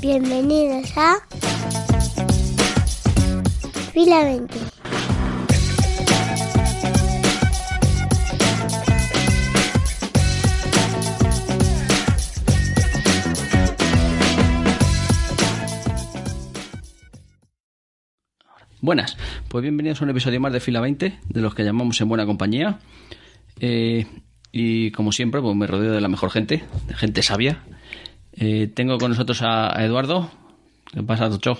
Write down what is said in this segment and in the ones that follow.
Bienvenidos a Fila 20. Buenas, pues bienvenidos a un episodio más de Fila 20, de los que llamamos En Buena Compañía. Eh, y como siempre, pues me rodeo de la mejor gente, de gente sabia. Eh, tengo con nosotros a, a Eduardo. ¿Qué pasa, Tocho?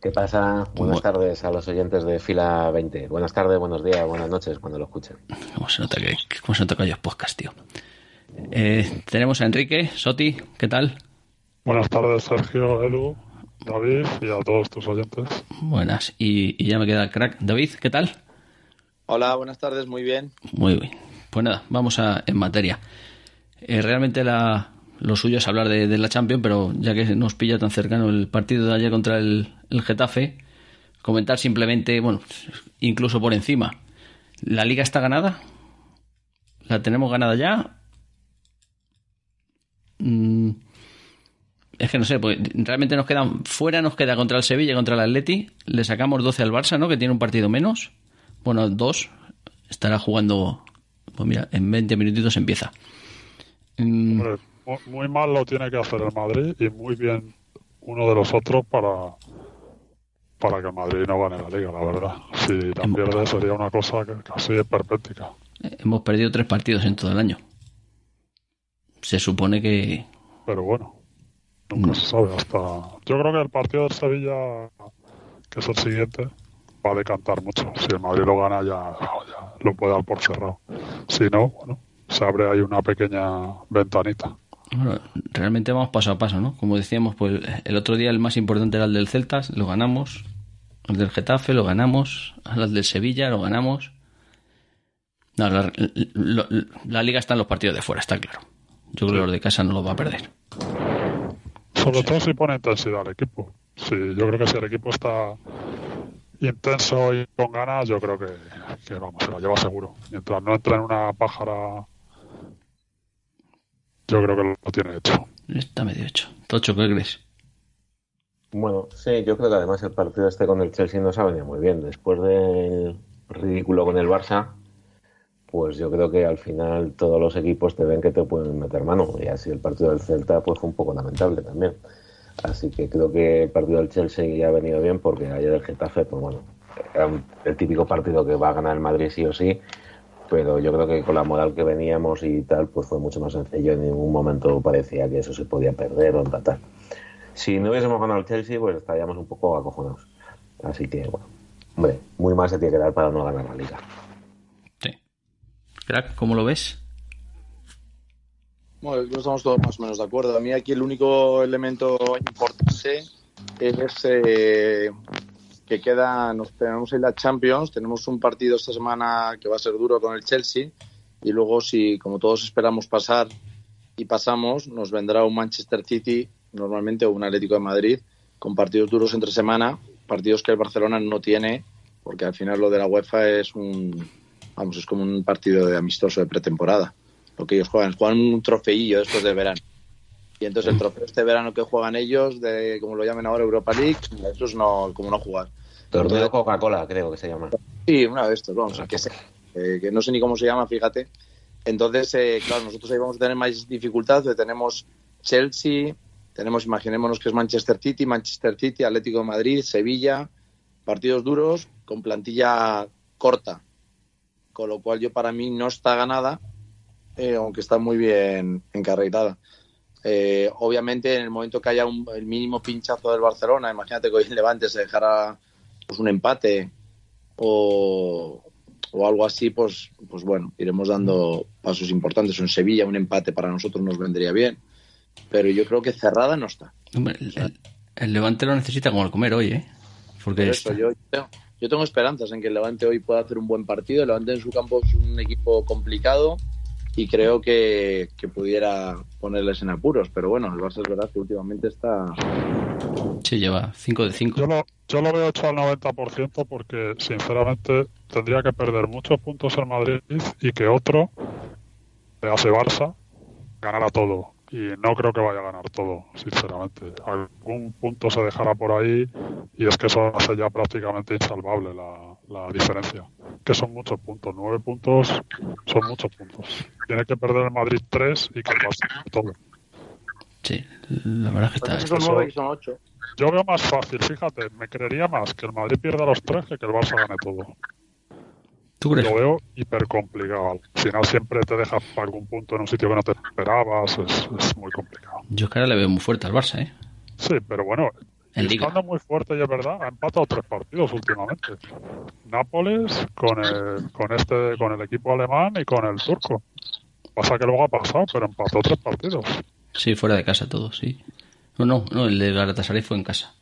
¿Qué pasa? Buenas Bu- tardes a los oyentes de Fila 20. Buenas tardes, buenos días, buenas noches cuando lo escuchen. ¿Cómo se nota que, cómo se nota que hay podcast, tío? Eh, tenemos a Enrique, Soti, ¿qué tal? Buenas tardes, Sergio, Edu, David y a todos tus oyentes. Buenas. Y, y ya me queda el crack. David, ¿qué tal? Hola, buenas tardes, muy bien. Muy bien. Pues nada, vamos a, en materia. Eh, realmente la, lo suyo es hablar de, la Champions, pero ya que nos pilla tan cercano el partido de ayer contra el, el Getafe, comentar simplemente, bueno, incluso por encima. ¿La liga está ganada? ¿La tenemos ganada ya? Mm, es que no sé, pues realmente nos quedan fuera, nos queda contra el Sevilla contra el Atleti. Le sacamos 12 al Barça, ¿no? Que tiene un partido menos. Bueno, dos. Estará jugando. Pues mira, en 20 minutitos empieza. Mm, Muy mal lo tiene que hacer el Madrid y muy bien uno de los otros para, para que el Madrid no gane la liga, la verdad. Si la pierde sería una cosa que casi es perpética. hemos perdido tres partidos en todo el año. Se supone que. Pero bueno, nunca Mm. se sabe hasta... Yo creo que el partido del Sevilla, que es el siguiente, va a decantar mucho. Si el Madrid lo gana ya, ya lo puede dar por cerrado. Si no, bueno, se abre ahí una pequeña ventanita. Bueno, realmente vamos paso a paso, ¿no? Como decíamos, pues el otro día el más importante era el del Celtas, lo ganamos. El del Getafe lo ganamos. El del Sevilla lo ganamos. No, la, lo- la liga está en los partidos de fuera, está claro. Yo creo que los de casa no los va a perder. Sobre todo si pone intensidad al equipo. Sí, yo creo que si el equipo está intenso y con ganas, yo creo que, que vamos, se lo lleva seguro. Mientras no entre en una pájara, yo creo que lo tiene hecho. Está medio hecho. Tocho, ¿qué crees? Bueno, sí, yo creo que además el partido este con el Chelsea no se ha venido muy bien. Después del ridículo con el Barça, pues yo creo que al final todos los equipos te ven que te pueden meter mano. Y así el partido del Celta pues fue un poco lamentable también. Así que creo que el partido del Chelsea ya ha venido bien porque ayer el Getafe, pues bueno, era un- el típico partido que va a ganar el Madrid sí o sí. Pero yo creo que con la moral que veníamos y tal, pues fue mucho más sencillo. En ningún momento parecía que eso se podía perder o empatar. Si no hubiésemos ganado el Chelsea, pues estaríamos un poco acojonados. Así que, bueno, hombre, muy mal se tiene que dar para no ganar la liga. Sí. Crack, ¿cómo lo ves? Bueno, estamos todos más o menos de acuerdo. A mí aquí el único elemento importante es eh, que queda, nos tenemos en la Champions, tenemos un partido esta semana que va a ser duro con el Chelsea y luego si, como todos esperamos pasar y pasamos, nos vendrá un Manchester City normalmente o un Atlético de Madrid con partidos duros entre semana, partidos que el Barcelona no tiene porque al final lo de la UEFA es un, vamos, es como un partido de amistoso de pretemporada lo que ellos juegan, juegan un trofeillo después del verano. Y entonces el trofeo este verano que juegan ellos, de como lo llamen ahora Europa League, eso es no, como no jugar. Torneo Coca-Cola, creo que se llama. Sí, una de estos, vamos, que, eh, que no sé ni cómo se llama, fíjate. Entonces, eh, claro, nosotros ahí vamos a tener más dificultad, porque tenemos Chelsea, tenemos, imaginémonos que es Manchester City, Manchester City, Atlético de Madrid, Sevilla, partidos duros con plantilla corta. Con lo cual yo para mí no está ganada, eh, aunque está muy bien encarretada. Eh, obviamente, en el momento que haya un, el mínimo pinchazo del Barcelona, imagínate que hoy el Levante se dejara pues, un empate o, o algo así, pues, pues bueno, iremos dando pasos importantes. En Sevilla un empate para nosotros nos vendría bien, pero yo creo que cerrada no está. Hombre, el, el- el Levante lo necesita como el comer hoy, ¿eh? Porque eso yo yo tengo esperanzas en que el Levante hoy pueda hacer un buen partido. El Levante en su campo es un equipo complicado y creo que, que pudiera ponerles en apuros. Pero bueno, el Barça es verdad que últimamente está. sí lleva 5 de 5. Yo lo, yo lo veo hecho al 90% porque, sinceramente, tendría que perder muchos puntos el Madrid y que otro, le hace Barça, ganara todo. y no creo que vaya a ganar todo, sinceramente. Algún punto se dejará por ahí y es que eso hace ya prácticamente insalvable la, la diferencia. Que son muchos puntos, nueve puntos son muchos puntos. Tiene que perder el Madrid tres y que el Barça todo. Sí, la verdad es que Pues está. esos son nueve y son ocho. Yo veo más fácil, fíjate, me creería más que el Madrid pierda los tres que que el Barça gane todo. ¿Tú crees? Lo veo hiper complicado. Al final siempre te dejas algún punto en un sitio que no te esperabas, es, es muy complicado. Yo es que ahora le veo muy fuerte al Barça, ¿eh? Sí, pero bueno, En Liga. estando muy fuerte y es verdad, ha empatado tres partidos últimamente. Nápoles con el, con este, con el equipo alemán y con el turco. Pasa que luego ha pasado, pero empató tres partidos. Sí, fuera de casa todo, sí. No, no, no, el de Galatasaray fue en casa.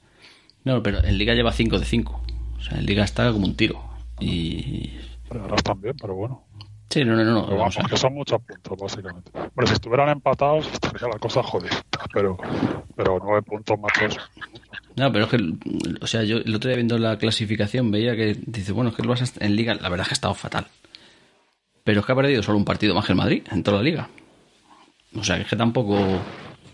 No, pero en Liga lleva 5 de 5. O sea, en Liga está como un tiro. Y. Pero ahora están bien, pero bueno. Sí, no, no, no. Pero vamos que son muchos puntos, básicamente. Bueno, si estuvieran empatados, estaría la cosa jodida. Pero, pero nueve puntos más. No, pero es que, o sea, yo el otro día viendo la clasificación veía que dice, bueno, es que el Barça en Liga, la verdad es que ha estado fatal. Pero es que ha perdido solo un partido más que el Madrid en toda la Liga. O sea, que es que tampoco.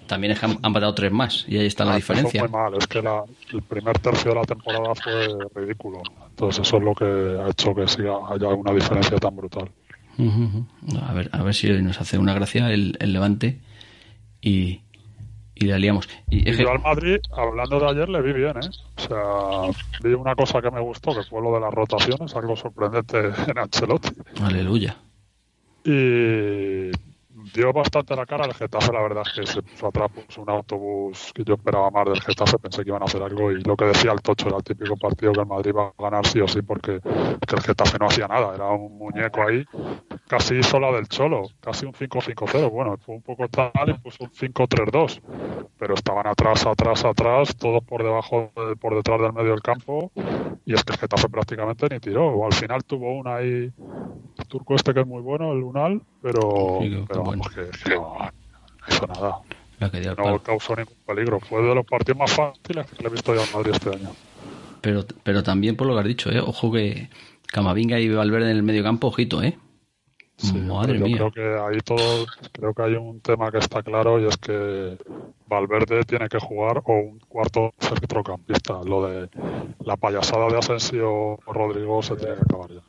También es que han, han matado tres más y ahí está la Ah, diferencia. Fue mal, es que la- el primer tercio de la temporada fue ridículo. Entonces eso es lo que ha hecho que siga, haya una diferencia tan brutal. A ver, a ver si nos hace una gracia el, el Levante y, y la liamos. Y Y yo al Madrid, hablando de ayer, le vi bien, ¿eh? O sea, vi una cosa que me gustó, que fue lo de las rotaciones, algo sorprendente en Ancelotti. aleluya. Y dio bastante la cara al Getafe, la verdad es que se puso atrás puso un autobús que yo esperaba más del Getafe, pensé que iban a hacer algo y lo que decía el Tocho era el típico partido que el Madrid va a ganar sí o sí porque que el Getafe no hacía nada, era un muñeco ahí, casi hizo la del Cholo, casi un 5-5-0, bueno, fue un poco tal y puso un 5-3-2, pero estaban atrás, atrás, atrás, todos por debajo, de- por detrás del medio del campo y es que el Getafe prácticamente ni tiró, o al final tuvo una ahí el turco este que es muy bueno, el Unal, pero, Sí. Vamos, que, que no hizo nada. La que dio al No palo. causó ningún peligro. Fue de los partidos más fáciles que le he visto yo al Madrid este año. Pero, pero también por lo que has dicho, ¿eh? Ojo que Camavinga y Valverde en el medio campo, ojito, ¿eh? Sí, Madre yo mía. creo que ahí todo, creo que hay un tema que está claro y es que Valverde tiene que jugar o un cuarto centrocampista. Lo de la payasada de Asensio Rodrigo se tiene que acabar ya.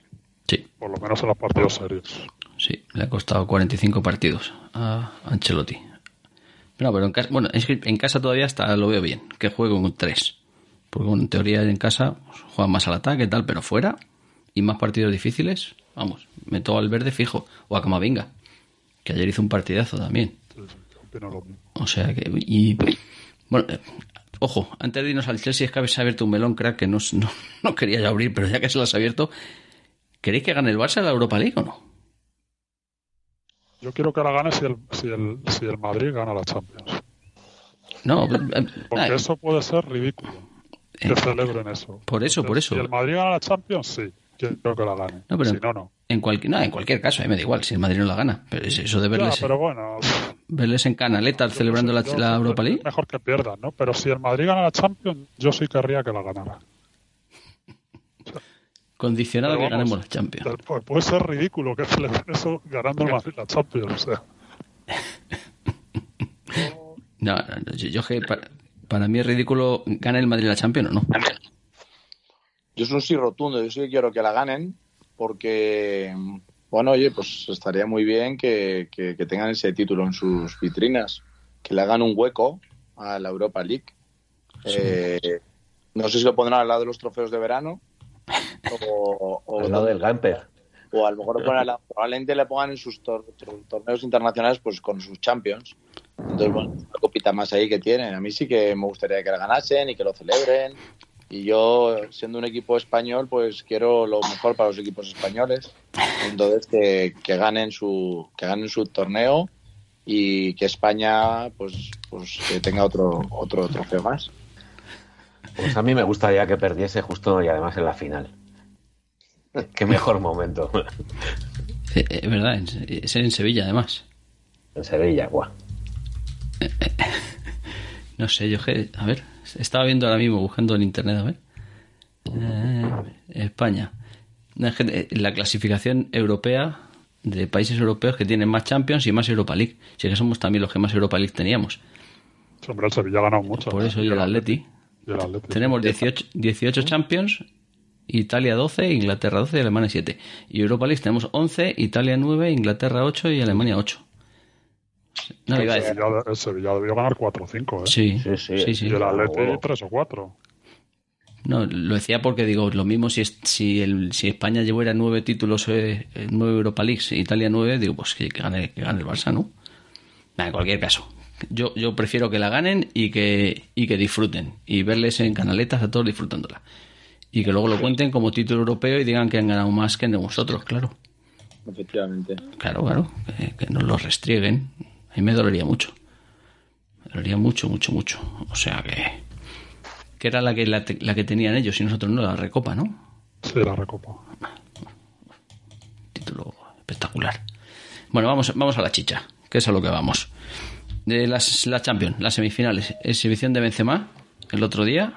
Sí, Por lo menos en los partidos serios. Sí, le ha costado 45 partidos a Ancelotti. No, pero en casa, bueno, es que en casa todavía hasta lo veo bien, que juegue con tres. Porque bueno, en teoría en casa pues, juega más al ataque y tal, pero fuera y más partidos difíciles, vamos, meto al verde fijo o a Camavinga, que ayer hizo un partidazo también. O sea que. Y. Bueno, eh, ojo, antes de irnos al Chelsea, es que habéis abierto un melón, crack, que no, no, no quería ya abrir, pero ya que se lo has abierto, ¿queréis que gane el Barça la Europa League o no? Yo quiero que la gane si el, si el, si el Madrid gana la Champions. No, eh, Porque eh, eso puede ser ridículo. Que Eh, celebren eso. por eso, por eso. Si el Madrid gana la Champions, sí. Quiero que la gane. No, pero- si no, no. en, cualquier, no, en cualquier caso, eh, me da igual, si el Madrid no la gana. Pero es eso de Ya, verles, pero bueno. verles en Canaletas celebrando la, yo- yo la Europa League. Mejor que pierdan, ¿no? Pero si el Madrid gana la Champions, yo sí querría que la ganara. Condicionado a que vamos, ganemos la Champions. Pues puede ser ridículo que celebren eso ganando el Madrid la Champions. O sea, No, no, no, yo, yo que para, para mí es ridículo, ¿gana el Madrid la Champions o no? Yo soy un sí rotundo, yo sí que quiero que la ganen, porque, bueno, oye, pues estaría muy bien que, que- que tengan ese título en sus vitrinas, que le hagan un hueco a la Europa League. Eh, no sé si lo pondrán al lado de los trofeos de verano o, o- Al lado del Gamper. o a lo mejor probablemente le pongan en sus tor- tor- torneos internacionales pues con sus champions. Entonces, bueno, una copita más ahí que tienen. A mí sí que me gustaría que la ganasen y que lo celebren. Y yo, siendo un equipo español, pues quiero lo mejor para los equipos españoles. Entonces, que, que ganen su que ganen su torneo y que España pues pues que tenga otro otro trofeo más. Pues a mí me gustaría que perdiese justo y además en la final. Qué mejor momento. Eh, eh, Es verdad, en- es en Sevilla además. En Sevilla, guau. No sé, yo que, a ver, estaba viendo ahora mismo, buscando en internet, a ver. Eh, España. Eh, la clasificación europea de países europeos que tienen más Champions y más Europa League. Si que somos también los que más Europa League teníamos. Hombre, el Sevilla ha ganado mucho. Por ¿eh? eso y el Atleti. Tenemos 18, 18 Champions, Italia 12, Inglaterra 12 y Alemania 7. Y Europa League tenemos 11, Italia 9, Inglaterra 8 y Alemania 8. No, iba a el, decir. Sevilla, el Sevilla debió ganar 4 o 5, ¿eh? Sí, Sí, sí, sí. sí. Y el Atleti Claro. 3 o 4. No, lo decía porque digo, lo mismo si, es- si, el, si España llevara nueve títulos, eh, eh, nueve Europa Leagues, Italia nueve, digo, pues que, que gane, que gane el Barça, ¿no? Nah, en cualquier caso, yo, yo prefiero que la ganen y que, y que disfruten y verles en canaletas a todos disfrutándola. Y que luego lo cuenten como título europeo y digan que han ganado más que nosotros, claro. Efectivamente. Claro, claro, que, que nos lo restrieguen. A mí me dolería mucho. Me dolería mucho, mucho, mucho. O sea que. Que era la que, la, la que tenían ellos y nosotros no, la recopa, ¿no? Sí, la recopa. Título espectacular. Bueno, vamos, vamos a la chicha, que es a lo que vamos. De las, la Champions, las semifinales. Exhibición de Benzema el otro día.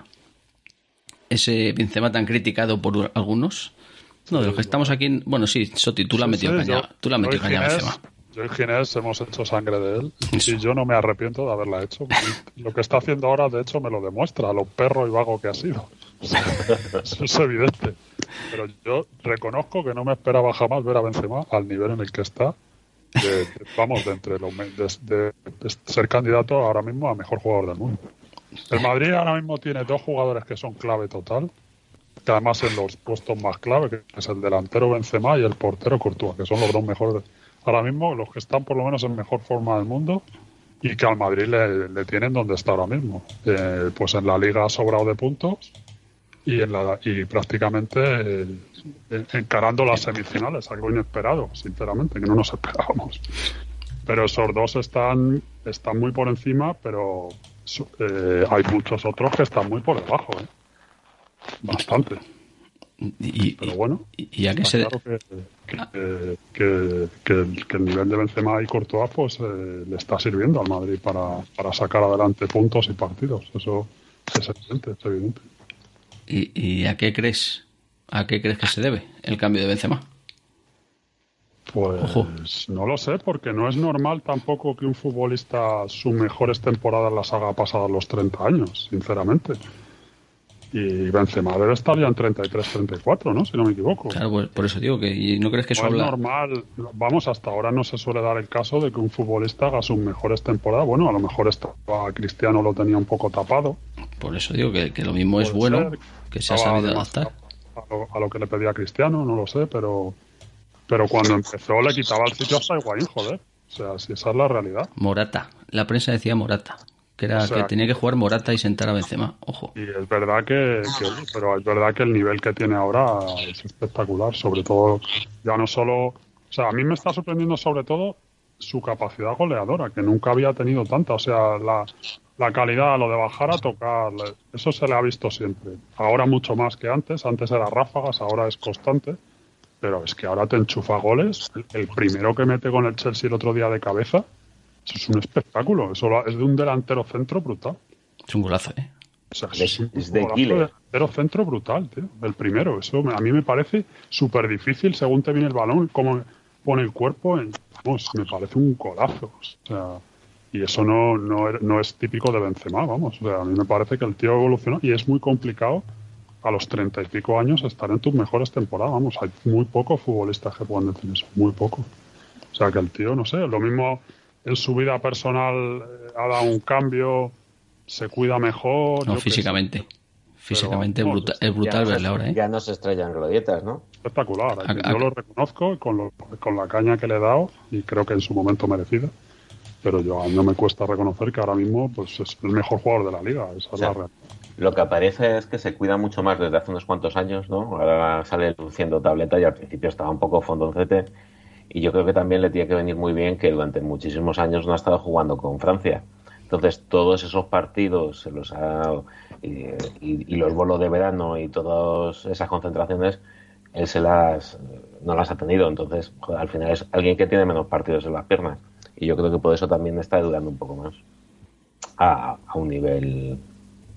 Ese Benzema tan criticado por algunos. No, de los que estamos aquí. Bueno, sí, Soti, tú la has Sí, metido sí, caña. yo- Tú la has metido caña Ginés- Benzema. Yo y Ginés hemos hecho sangre de él Eso. y yo no me arrepiento de haberla hecho. Lo que está haciendo ahora, de hecho, me lo demuestra, lo perro y vago que ha sido. Eso es evidente. Pero yo reconozco que no me esperaba jamás ver a Benzema al nivel en el que está. De- vamos, de, entre los, de, ser candidato ahora mismo a mejor jugador del mundo. El Madrid ahora mismo tiene dos jugadores que son clave total, que además en los puestos más clave, que es el delantero Benzema y el portero Courtois, que son los dos mejores, ahora mismo los que están por lo menos en mejor forma del mundo y que al Madrid le, le tienen donde está ahora mismo. Eh, pues en la liga ha sobrado de puntos y, en la, y prácticamente en- encarando las semifinales, algo inesperado, sinceramente, que no nos esperábamos. Pero esos dos están, están muy por encima, pero eh, hay muchos otros que están muy por debajo. ¿eh? Bastante. Y, Pero bueno, y- y ya que se, claro que, que, el, que el nivel de Benzema y Courtois pues, eh, le está sirviendo al Madrid para, para sacar adelante puntos y partidos. Eso es evidente, es evidente. ¿Y, y a qué crees? ¿A qué crees que se debe el cambio de Benzema? Pues Ojo. no lo sé, porque no es normal tampoco que un futbolista sus mejores temporadas las haga pasadas los 30 años, sinceramente. Y Benzema debe estar ya en 33, 34, ¿no? Si no me equivoco. Claro, pues por eso digo que ¿y no crees que eso No es normal, vamos, hasta ahora no se suele dar el caso de que un futbolista haga sus mejores temporadas. Bueno, a lo mejor estaba Cristiano lo tenía un poco tapado. Por eso digo que, que lo mismo es bueno, ser, que se ha sabido adaptar. A lo, a lo que le pedía Cristiano, no lo sé, pero, pero cuando empezó le quitaba el sitio hasta Higuaín, joder. O sea, si esa es la realidad. Morata. La prensa decía Morata. Que era O sea, que tenía que jugar Morata y sentar a Benzema. Ojo. Y es verdad que, que- pero es verdad que el nivel que tiene ahora es espectacular, sobre todo ya no solo, o sea, a mí me está sorprendiendo sobre todo su capacidad goleadora, que nunca había tenido tanta, o sea, la, la calidad, lo de bajar a tocar, eso se le ha visto siempre. Ahora mucho más que antes, antes era ráfagas, ahora es constante, pero es que ahora te enchufa goles, el, el primero que mete con el Chelsea el otro día de cabeza, eso es un espectáculo, eso lo- es de un delantero centro brutal. Es un golazo, ¿eh? O sea, De- es un es de golazo delantero centro brutal, tío. El primero. Eso me- a mí me parece súper difícil según te viene el balón, cómo pone el cuerpo. En, vamos, me parece un golazo. O sea, y eso no, no, er- no es típico de Benzema, vamos. O sea, a mí me parece que el tío evolucionó y es muy complicado a los treinta y pico años estar en tus mejores temporadas. Vamos, hay muy pocos futbolistas que puedan decir eso, muy poco. O sea, que el tío, no sé, lo mismo en su vida personal eh, ha dado un cambio, se cuida mejor. No, físicamente. Físicamente vamos, bruta- es es brutal ya, no se- verle ahora, ¿eh? ya no se estrellan glorietas, ¿no? espectacular. Yo lo reconozco con, lo- con la caña que le he dado y creo que en su momento merecida. Pero yo a mí no me cuesta reconocer que ahora mismo pues, es el mejor jugador de la liga. Esa es O sea, la realidad. Lo que aparece es que se cuida mucho más desde hace unos cuantos años, ¿no? Ahora sale luciendo tableta y al principio estaba un poco fondoncete. Y yo creo que también le tiene que venir muy bien que durante muchísimos años no ha estado jugando con Francia. Entonces, todos esos partidos se los ha, y, y- y los bolos de verano y todas esas concentraciones, él se las no las ha tenido. Entonces, al final es alguien que tiene menos partidos en las piernas. Y yo creo que por eso también está dudando un poco más a, a un nivel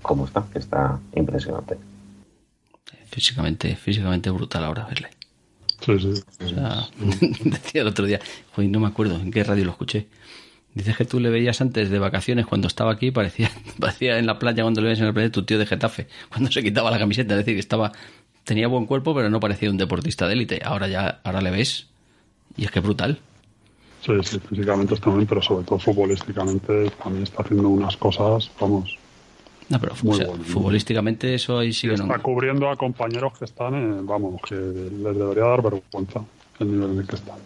como está, que está impresionante. Físicamente, físicamente brutal ahora verle. Sí, sí. O sea, decía el otro día, joder, no me acuerdo en qué radio lo escuché. Dices que tú le veías antes de vacaciones cuando estaba aquí, parecía, parecía en la playa cuando le ves en la playa tu tío de Getafe, cuando se quitaba la camiseta, es decir, que estaba, tenía buen cuerpo, pero no parecía un deportista de élite. Ahora ya, ahora le ves y es que es brutal. Sí, sí, físicamente está bien, pero sobre todo futbolísticamente también está haciendo unas cosas, vamos. No, pero Muy o sea, bueno. futbolísticamente eso ahí sí que no. Está cubriendo a compañeros que están, eh, vamos, que les debería dar vergüenza el nivel en el que están.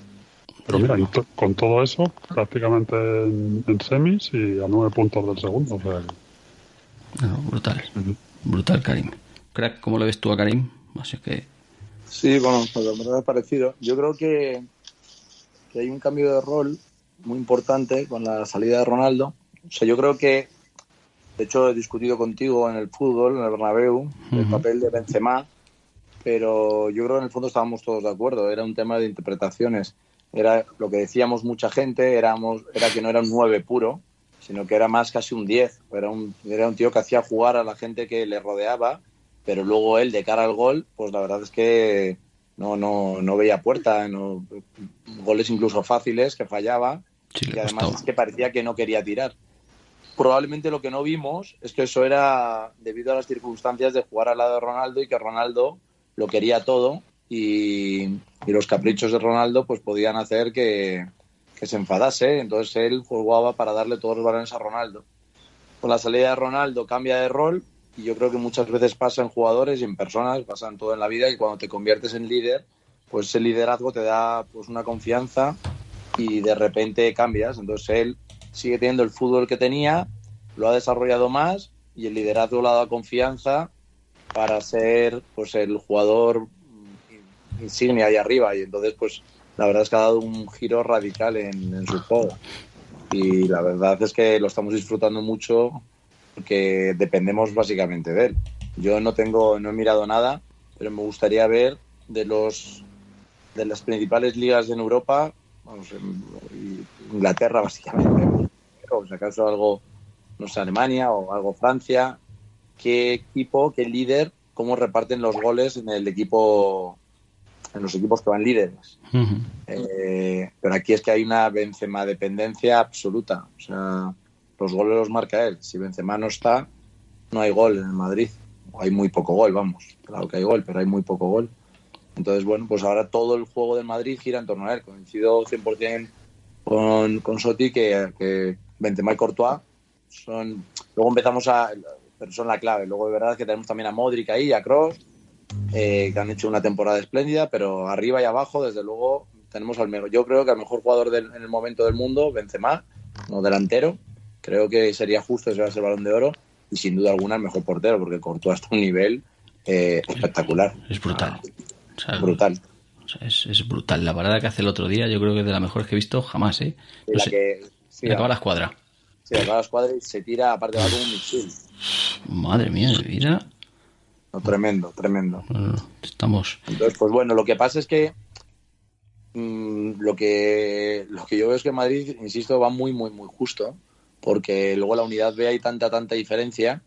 Pero mira, con todo eso, prácticamente en, en semis y a nueve puntos del segundo. O sea, brutal. Brutal, Karim. Crack, ¿cómo le ves tú a Karim? Así que. Sí, bueno, pues la verdad es parecido. Yo creo que, que hay un cambio de rol muy importante con la salida de Ronaldo. O sea, yo creo que, de hecho, he discutido contigo en el fútbol, en el Bernabéu, el papel de Benzema, pero yo creo que en el fondo estábamos todos de acuerdo. Era un tema de interpretaciones. Era lo que decíamos mucha gente, éramos, era que no era un 9 puro, sino que era más casi un 10. Era un, era un tío que hacía jugar a la gente que le rodeaba, pero luego él, de cara al gol, pues la verdad es que no, no, no veía puerta, no, goles incluso fáciles que fallaba Sí, y además es que parecía que no quería tirar. Probablemente lo que no vimos es que eso era debido a las circunstancias de jugar al lado de Ronaldo y que Ronaldo lo quería todo y, y los caprichos de Ronaldo pues podían hacer que, que se enfadase. Entonces él jugaba para darle todos los balones a Ronaldo. Con la salida de Ronaldo cambia de rol y yo creo que muchas veces pasa en jugadores y en personas, pasa en todo en la vida y cuando te conviertes en líder, pues ese liderazgo te da pues una confianza y de repente cambias. Entonces él sigue teniendo el fútbol que tenía, lo ha desarrollado más y el liderazgo le ha dado confianza para ser pues el jugador insignia ahí arriba y entonces pues la verdad es que ha dado un giro radical en su juego y la verdad es que lo estamos disfrutando mucho porque dependemos básicamente de él. Yo no tengo, no he mirado nada, pero me gustaría ver de los de las principales ligas en Europa, vamos, en Inglaterra básicamente, o si acaso algo, no sé, Alemania o algo Francia, qué equipo, qué líder, cómo reparten los goles en el equipo, en los equipos que van líderes. Ujú. Eh, pero aquí es que hay una Benzema dependencia absoluta. O sea, los goles los marca él. Si Benzema no está, no hay gol en el Madrid. Hay muy poco gol, vamos. Claro que hay gol, pero hay muy poco gol. Entonces, bueno, pues ahora todo el juego del Madrid gira en torno a él. Coincido 100% con, con Soti que, que Benzema y Courtois son... Luego empezamos a... Pero son la clave. Luego de verdad es que tenemos también a Modric ahí, a Kroos, eh, que han hecho una temporada espléndida, pero arriba y abajo, desde luego, tenemos al mejor. Yo creo que al mejor jugador del- en el momento del mundo, Benzema, no delantero. Creo que sería justo llevarse el balón de oro y sin duda alguna el mejor portero, porque Courtois está a un nivel eh, espectacular, Es brutal. O sea, brutal. o sea, es, es brutal. La parada que hace el otro día, yo creo que es de las mejores que he visto jamás, ¿eh? No la sé, que sí, acaba la escuadra. sí, acaba la escuadra y se tira, aparte va como un misil. Madre mía, mira. No, tremendo, tremendo. Estamos. Entonces, pues bueno, lo que pasa es que mm, lo que lo que yo veo es que Madrid, insisto, va muy, muy, muy justo, porque luego la unidad B hay tanta, tanta diferencia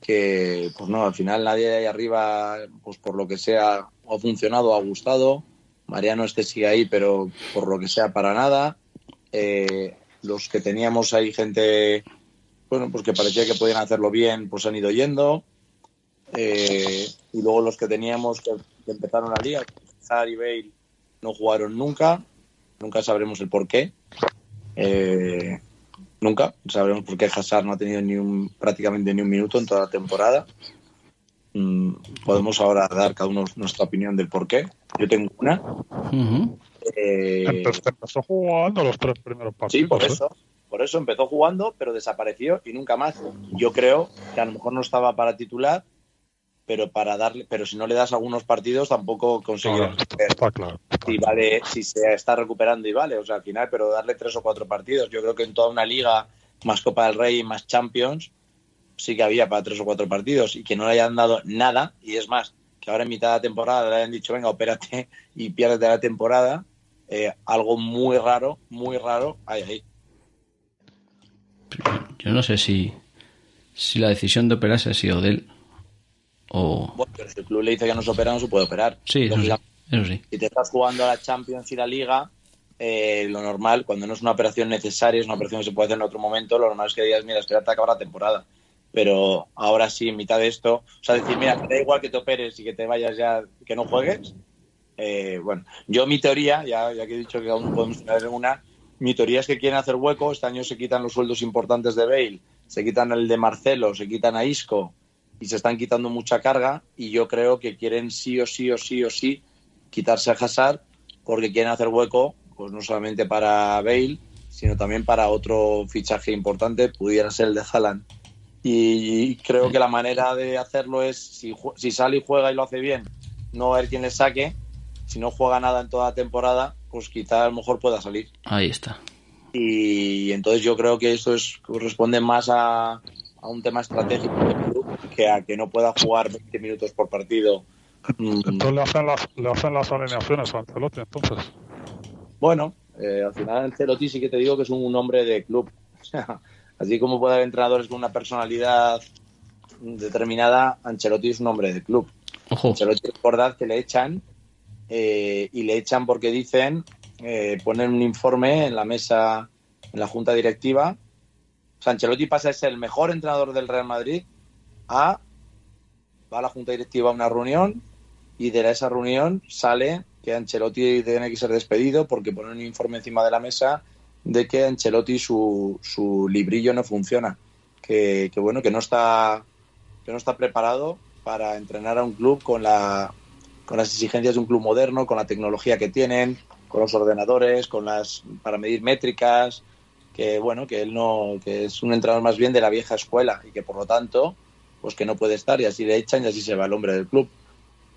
que, pues no, al final nadie de ahí arriba, pues por lo que sea, ha funcionado, ha gustado. Mariano este sigue ahí, pero por lo que sea, para nada. Eh, los que teníamos ahí gente, bueno, pues que parecía que podían hacerlo bien, pues han ido yendo. Eh, y luego los que teníamos que, que empezaron la liga, Hazard y Bale, no jugaron nunca. Nunca sabremos el por qué. Eh, nunca sabremos por qué Hazard no ha tenido ni un, prácticamente ni un minuto en toda la temporada. Mm, podemos ahora dar cada uno nuestra opinión del por qué. Yo tengo una. Eh, Empezó, jugando los tres primeros partidos. Sí, por ¿eh? eso. Por eso empezó jugando, pero desapareció y nunca más. Yo creo que a lo mejor no estaba para titular, pero para darle, pero si no le das algunos partidos tampoco está, está claro. si vale, si se está recuperando y vale, o sea, al final, pero darle tres o cuatro partidos. Yo creo que en toda una liga, más Copa del Rey, más Champions, sí que había para tres o cuatro partidos y que no le hayan dado nada, y es más, que ahora en mitad de la temporada le hayan dicho, venga, opérate y piérdete la temporada, eh, algo muy raro, muy raro hay ahí. Yo no sé si, si la decisión de operarse ha sido de él o... Bueno, pero si el club le dice que no se opera, no se puede operar. Sí, eso sí, Eso sí. Si te estás jugando a la Champions y la Liga, eh, lo normal, cuando no es una operación necesaria, es una operación que se puede hacer en otro momento, lo normal es que digas, mira, espérate a acabar la temporada. Pero ahora sí, en mitad de esto, o sea, decir, mira, que da igual que te operes y que te vayas ya, que no juegues. Eh, bueno, yo mi teoría, ya, ya que he dicho que aún podemos tener una, mi teoría es que quieren hacer hueco. Este año se quitan los sueldos importantes de Bale, se quitan el de Marcelo, se quitan a Isco y se están quitando mucha carga. Y yo creo que quieren sí o sí o sí o sí quitarse a Hazard porque quieren hacer hueco, pues no solamente para Bale, sino también para otro fichaje importante, pudiera ser el de Haaland. Y creo que la manera de hacerlo es, si, si sale y juega y lo hace bien, no ver quién le saque. Si no juega nada en toda la temporada, pues quizá a lo mejor pueda salir. Ahí está. Y entonces yo creo que eso es, corresponde más a, a un tema estratégico que a que no pueda jugar 20 minutos por partido. Mm, Entonces le hacen las, le hacen las alineaciones a Ancelotti, entonces. Bueno, eh, al final Ancelotti sí que te digo que es un hombre de club. Así como puede haber entrenadores con una personalidad determinada, Ancelotti es un hombre de club. Ojo. Ancelotti recordad que le echan eh, y le echan porque dicen, eh, ponen un informe en la mesa, en la junta directiva. O sea, Ancelotti pasa a ser el mejor entrenador del Real Madrid a va a la junta directiva a una reunión y de esa reunión sale que Ancelotti tiene que ser despedido porque pone un informe encima de la mesa de que Ancelotti su, su librillo no funciona, que, que bueno, que no está que no está preparado para entrenar a un club con la con las exigencias de un club moderno, con la tecnología que tienen, con los ordenadores, con las para medir métricas, que bueno, que él no que es un entrenador más bien de la vieja escuela y que por lo tanto pues que no puede estar y así le echan y así se va el hombre del club.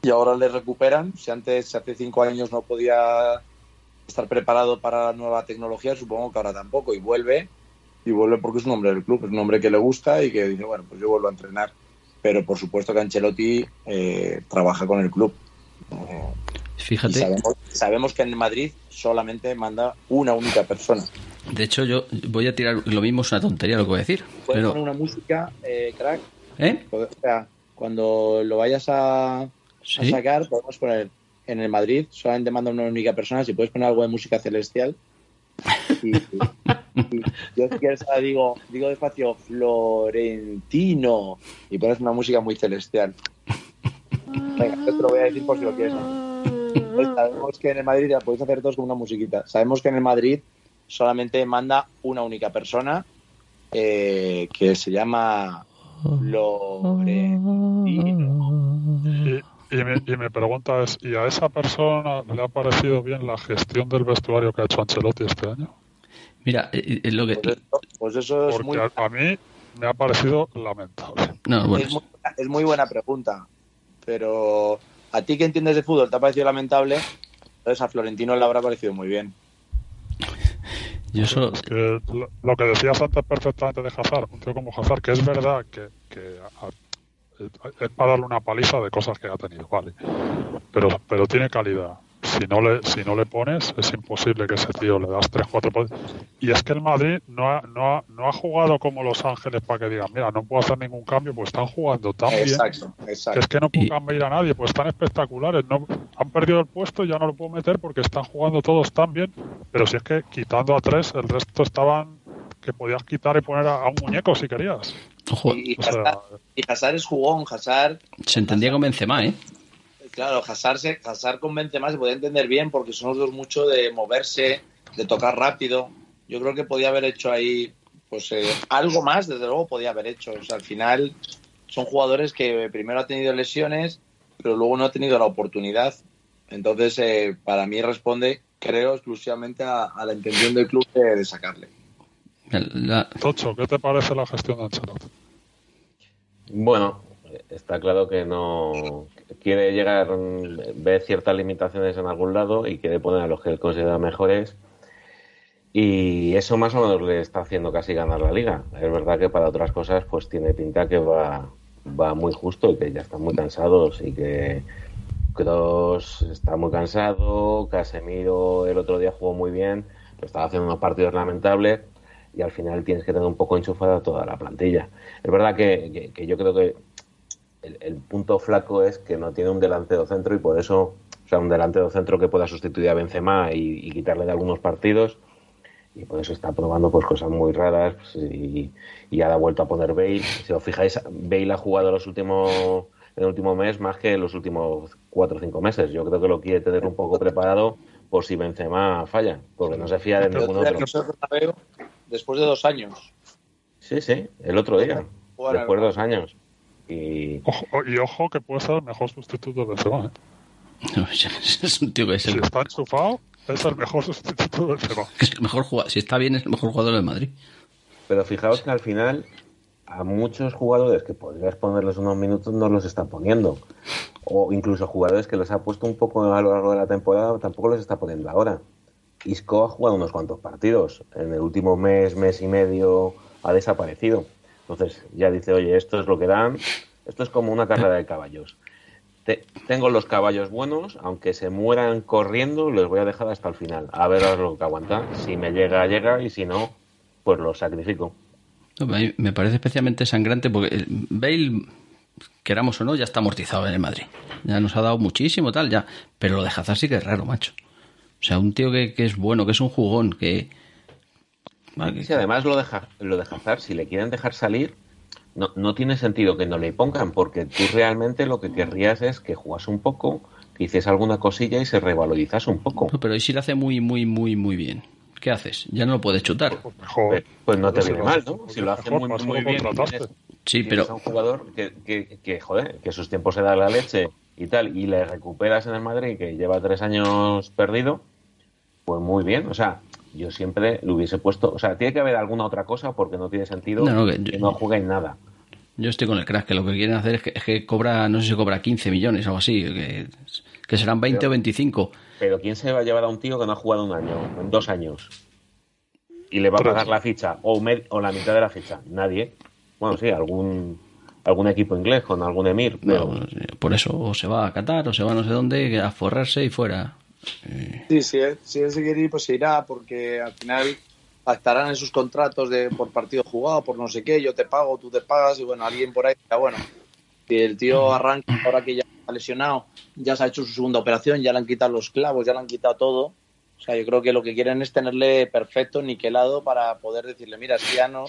Y ahora le recuperan, si antes hace cinco años no podía estar preparado para la nueva tecnología, supongo que ahora tampoco y vuelve y vuelve porque es un hombre del club, es un hombre que le gusta y que dice, bueno, pues yo vuelvo a entrenar. Pero por supuesto que Ancelotti eh, trabaja con el club. Eh, Fíjate, sabemos, sabemos que en Madrid solamente manda una única persona. de hecho yo voy a tirar lo mismo, es una tontería lo que voy a decir. Puedes Pero, poner una música, eh, crack, ¿eh? o sea, cuando lo vayas a, sacar, podemos poner en el Madrid, solamente manda una única persona, si puedes poner algo de música celestial. Y, y yo si quieres digo, digo despacio, Florentino, y pones una música muy celestial. Venga, yo te lo voy a decir por si lo quieres. Pues sabemos que en el Madrid ya podéis hacer todos con una musiquita. Sabemos que en el Madrid solamente manda una única persona eh, que se llama Florentino. Y, y, mi, y mi pregunta es, ¿y a esa persona le ha parecido bien la gestión del vestuario que ha hecho Ancelotti este año? Mira, eh, eh, lo que... Pues eso, pues eso es muy, Porque a, a mí me ha parecido lamentable. No, bueno, es, muy, es muy buena pregunta. Pero a ti que entiendes de fútbol te ha parecido lamentable, entonces a Florentino le habrá parecido muy bien. Lo, que decías antes perfectamente de Hazard, un tío como Hazard, que es verdad que, que es para darle una paliza de cosas que ha tenido, vale. Pero, pero tiene calidad. Si no le, si no le pones, es imposible que ese tío le das 3, 4 po- Y es que el Madrid no ha, no, ha, no ha jugado como Los Ángeles para que digan, mira, no puedo hacer ningún cambio, pues están jugando tan bien Exacto, que exacto. es que no puedo cambiar a nadie, pues están espectaculares. No, han perdido el puesto y ya no lo puedo meter porque están jugando todos tan bien. Pero si es que quitando a tres, el resto estaban que podías quitar y poner a, a un muñeco si querías. Ojo, Y, y O sea, Hazard, y Hazard es jugón, Hazard, se entendía con Benzema, ¿eh? Claro, Hazard, se, Hazard convence más, se puede entender bien porque son los dos mucho de moverse, de tocar rápido. Yo creo que podía haber hecho ahí pues eh, algo más, desde luego podía haber hecho. O sea, al final son jugadores que primero ha tenido lesiones, pero luego no ha tenido la oportunidad. Entonces, eh, para mí responde, creo, exclusivamente a, a la intención del club de, de sacarle. La- Tocho, ¿qué te parece la gestión de Ancelotti? Bueno, está claro que no quiere llegar, ve ciertas limitaciones en algún lado y quiere poner a los que él considera mejores. Y eso más o menos le está haciendo casi ganar la liga. Es verdad que para otras cosas pues tiene pinta que va, va muy justo y que ya están muy cansados y que Kroos está muy cansado, Casemiro el otro día jugó muy bien, pero estaba haciendo unos partidos lamentables y al final tienes que tener un poco enchufada toda la plantilla. Es verdad que yo creo que el, el punto flaco es que no tiene un delantero centro y por eso O sea, un delantero centro que pueda sustituir a Benzema y, y quitarle de algunos partidos. Y por eso está probando pues cosas muy raras pues, y, y ahora ha vuelto a poner Bale. Si os fijáis, Bale ha jugado los últimos en el último mes más que los últimos cuatro o cinco meses. Yo creo que lo quiere tener un poco preparado por si Benzema falla, porque no se fía de ningún otro. Después de dos años. Sí, sí, el otro día. Después de dos años. Y... Ojo, y ojo que puede ser el mejor sustituto de Benzema. ¿eh? es un tío que es el... Si está enchufado, es el mejor sustituto de Benzema. Es el mejor jugador. Si está bien, es el mejor jugador de Madrid. Pero fijaos que al final a muchos jugadores que podrías ponerles unos minutos no los está poniendo. O incluso jugadores que los ha puesto un poco a lo largo de la temporada tampoco los está poniendo ahora. Isco ha jugado unos cuantos partidos. En el último mes, mes y medio ha desaparecido. Entonces ya dice, oye, esto es lo que dan. Esto es como una carrera de caballos. Te, tengo los caballos buenos, aunque se mueran corriendo, los voy a dejar hasta el final. A ver lo que aguanta. Si me llega, llega, y si no, pues los sacrifico. Me parece especialmente sangrante porque Bale, queramos o no, ya está amortizado en el Madrid. Ya nos ha dado muchísimo tal, ya. Pero lo de Hazard sí que es raro, macho. O sea, un tío que, que es bueno, que es un jugón, que... Sí, además lo de, lo de Hazard, si le quieren dejar salir, no, no tiene sentido que no le pongan, porque tú realmente lo que querrías es que jugase un poco, que hiciese alguna cosilla y se revalorizase un poco. No, pero hoy sí lo hace muy, muy, muy, muy bien. ¿Qué haces? Ya no lo puedes chutar. Pues, mejor, pues no te viene mal, ¿no? Si lo hace muy, muy bien. Tienes, sí, pero... Es un jugador que, que, que, joder, que sus tiempos se da la leche y tal, y le recuperas en el Madrid, que lleva tres años perdido, pues muy bien. O sea, yo siempre le hubiese puesto. O sea, tiene que haber alguna otra cosa porque no tiene sentido no, no, que, que, no juegue en nada. Yo estoy con el crack, que lo que quieren hacer es que, es que cobra, no sé si cobra 15 millones o algo así, que, que serán 20 pero, o 25. Pero ¿quién se va a llevar a un tío que no ha jugado un año, en dos años? Y le va a pagar la ficha, o, med, o la mitad de la ficha. Nadie. Bueno, sí, algún algún equipo inglés con algún emir. Pero... No, por eso o se va a Qatar o se va a no sé dónde a forrarse y fuera. Sí, sí, eh. si él se quiere ir, pues se irá, porque al final pactarán en sus contratos de por partido jugado, por no sé qué, yo te pago, tú te pagas, y bueno, alguien por ahí, ya bueno, si el tío arranca ahora que ya está lesionado, ya se ha hecho su segunda operación, ya le han quitado los clavos, ya le han quitado todo. O sea, yo creo que lo que quieren es tenerle perfecto, niquelado, para poder decirle, mira, si ya no,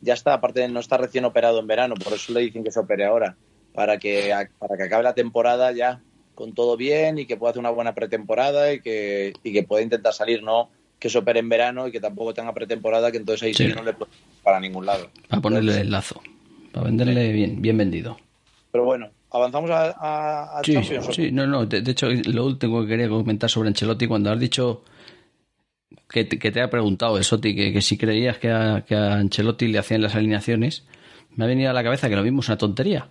ya está, aparte de no está recién operado en verano, por eso le dicen que se opere ahora, para que, para que acabe la temporada ya con todo bien y que pueda hacer una buena pretemporada y que, y que pueda intentar salir, no que se opere en verano y que tampoco tenga pretemporada, que entonces ahí sí, sí no le puede para ningún lado. Para ponerle el lazo, para venderle bien, bien vendido. Pero bueno, avanzamos a, a, a sí, Champions. Sí, no, no, de, de, hecho, lo último que quería comentar sobre Ancelotti, cuando has dicho que te, que te ha preguntado Soti, que, que si creías que a, que a Ancelotti le hacían las alineaciones, me ha venido a la cabeza que lo mismo es una tontería.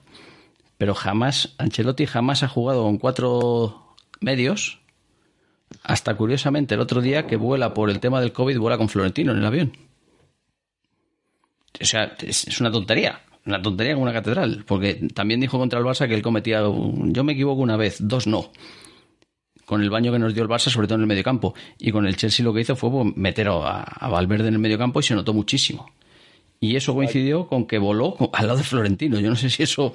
Pero jamás, Ancelotti jamás ha jugado con cuatro medios, hasta curiosamente el otro día que vuela por el tema del COVID, vuela con Florentino en el avión. O sea, es, una tontería una tontería como una catedral, porque también dijo contra el Barça que él cometía yo me equivoco una vez, dos no. Con el baño que nos dio el Barça, sobre todo en el mediocampo. Y con el Chelsea lo que hizo fue pues, meter a, a, Valverde en el mediocampo y se notó muchísimo. Y eso coincidió con que voló al lado de Florentino. Yo no sé si eso.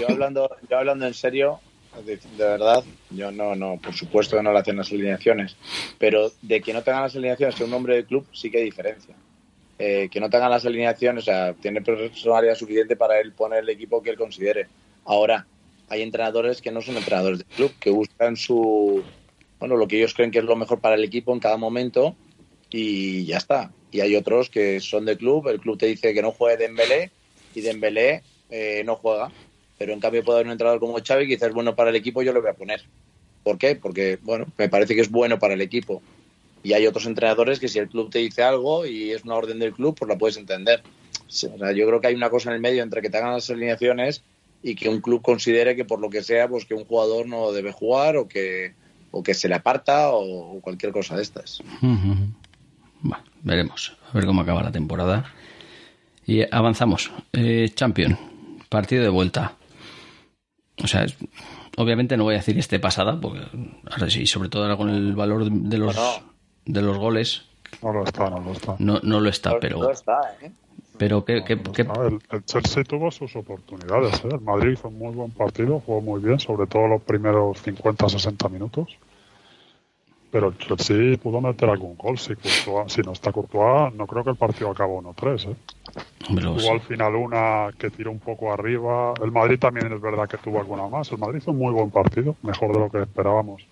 Yo hablando, yo hablando en serio, de, de, verdad, yo no, no, por supuesto que no le hacen las alineaciones, pero de que no tengan las alineaciones que un nombre del club sí que hay diferencia eh, que no tengan las alineaciones, o sea, tiene personalidad suficiente para él poner el equipo que él considere. Ahora, hay entrenadores que no son entrenadores del club, que buscan su, bueno, lo que ellos creen que es lo mejor para el equipo en cada momento y ya está. Y hay otros que son del club, el club te dice que no juegue Dembélé y Dembélé eh, no juega, pero en cambio puede haber un entrenador como Xavi que dice es bueno para el equipo, yo lo voy a poner. ¿Por qué? Porque, bueno, me parece que es bueno para el equipo. Y hay otros entrenadores que si el club te dice algo y es una orden del club, pues la puedes entender. Yo creo que hay una cosa en el medio entre que te hagan las alineaciones y que un club considere que por lo que sea, pues que un jugador no debe jugar o que, o que se le aparta o, cualquier cosa de estas. Veremos, a ver cómo acaba la temporada. Y avanzamos. Eh, Champion, partido de vuelta. O sea, obviamente no voy a decir este pasada, porque ahora sí, sobre todo ahora con el valor de los... De los goles. No lo está, no lo está. No, no lo está, no, pero. No está, ¿eh? Pero que, que, No, que- no, el, el Chelsea tuvo sus oportunidades. ¿eh? El Madrid hizo un muy buen partido, jugó muy bien, sobre todo los primeros 50-60 minutos. Pero el Chelsea pudo meter algún gol. Si, Courtois- si no está Courtois, no creo que el partido acabó 1-3. ¿eh? sé. al final una que tiró un poco arriba. El Madrid también es verdad que tuvo alguna más. El Madrid hizo un muy buen partido, mejor de lo que esperábamos.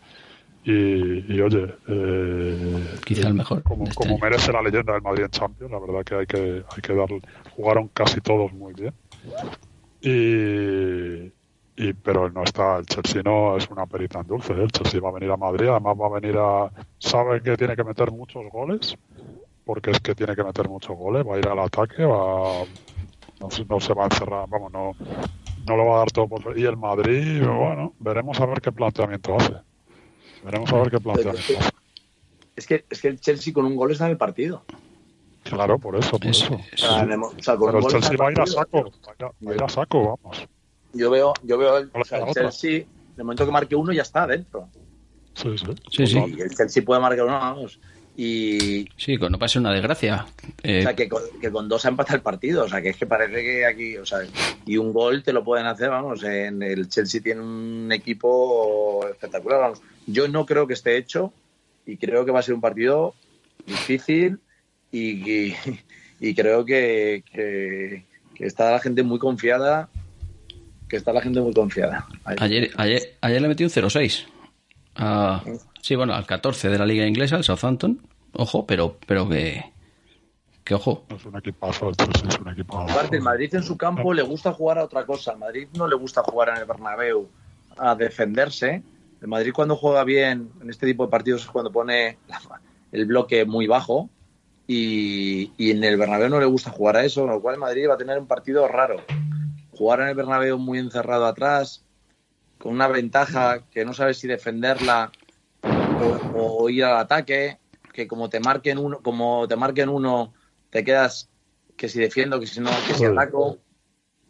Y, y, oye, eh, Quizá el mejor Como, este como merece la leyenda del Madrid en Champions, la verdad que hay que, hay que dar. Jugaron casi todos muy bien. Y, y pero no está el Chelsea no es una perita en dulce el Chelsea va a venir a Madrid además va a venir a sabe que tiene que meter muchos goles porque es que tiene que meter muchos goles va a ir al ataque va no, se- no se va a encerrar vamos no no lo va a dar todo por y el Madrid bueno veremos a ver qué planteamiento hace veremos a ver qué planteamiento hace. Es que, es que el Chelsea con un gol está en el partido. claro por eso por Es- eso. O sea, en el- o sea, con pero el Chelsea va a ir a saco va a ir a- va a ir a saco vamos Yo veo, yo veo el, o sea, el. Chelsea, de momento que marque uno ya está adentro. sí sí Sí, sí. Y el Chelsea puede marcar uno, vamos. Y, Sí, que no pase una desgracia. Eh, o sea, que con, que con dos empata el partido. O sea, que es que parece que aquí, o sea, y un gol te lo pueden hacer, vamos. En el Chelsea tiene un equipo espectacular, vamos. Yo no creo que esté hecho y creo que va a ser un partido difícil y, y, y creo que, que, que está la gente muy confiada. Que está la gente muy confiada. ayer, ayer, ayer le metí un 0-6. a- sí, bueno, al 14 de la liga inglesa, el Southampton. Ojo, pero, pero que, que ojo. es un equipazo el es un equipazo Aparte, el Madrid en su campo le gusta jugar a otra cosa. Al Madrid no le gusta jugar en el Bernabéu a defenderse. El Madrid cuando juega bien en este tipo de partidos es cuando pone el bloque muy bajo y, y en el Bernabéu no le gusta jugar a eso, con lo cual el Madrid va a tener un partido raro. Jugar en el Bernabéu muy encerrado atrás, con una ventaja que no sabes si defenderla o, o ir al ataque, que como te marquen uno, como te marquen uno, te quedas que si defiendo, que si no, que si ataco.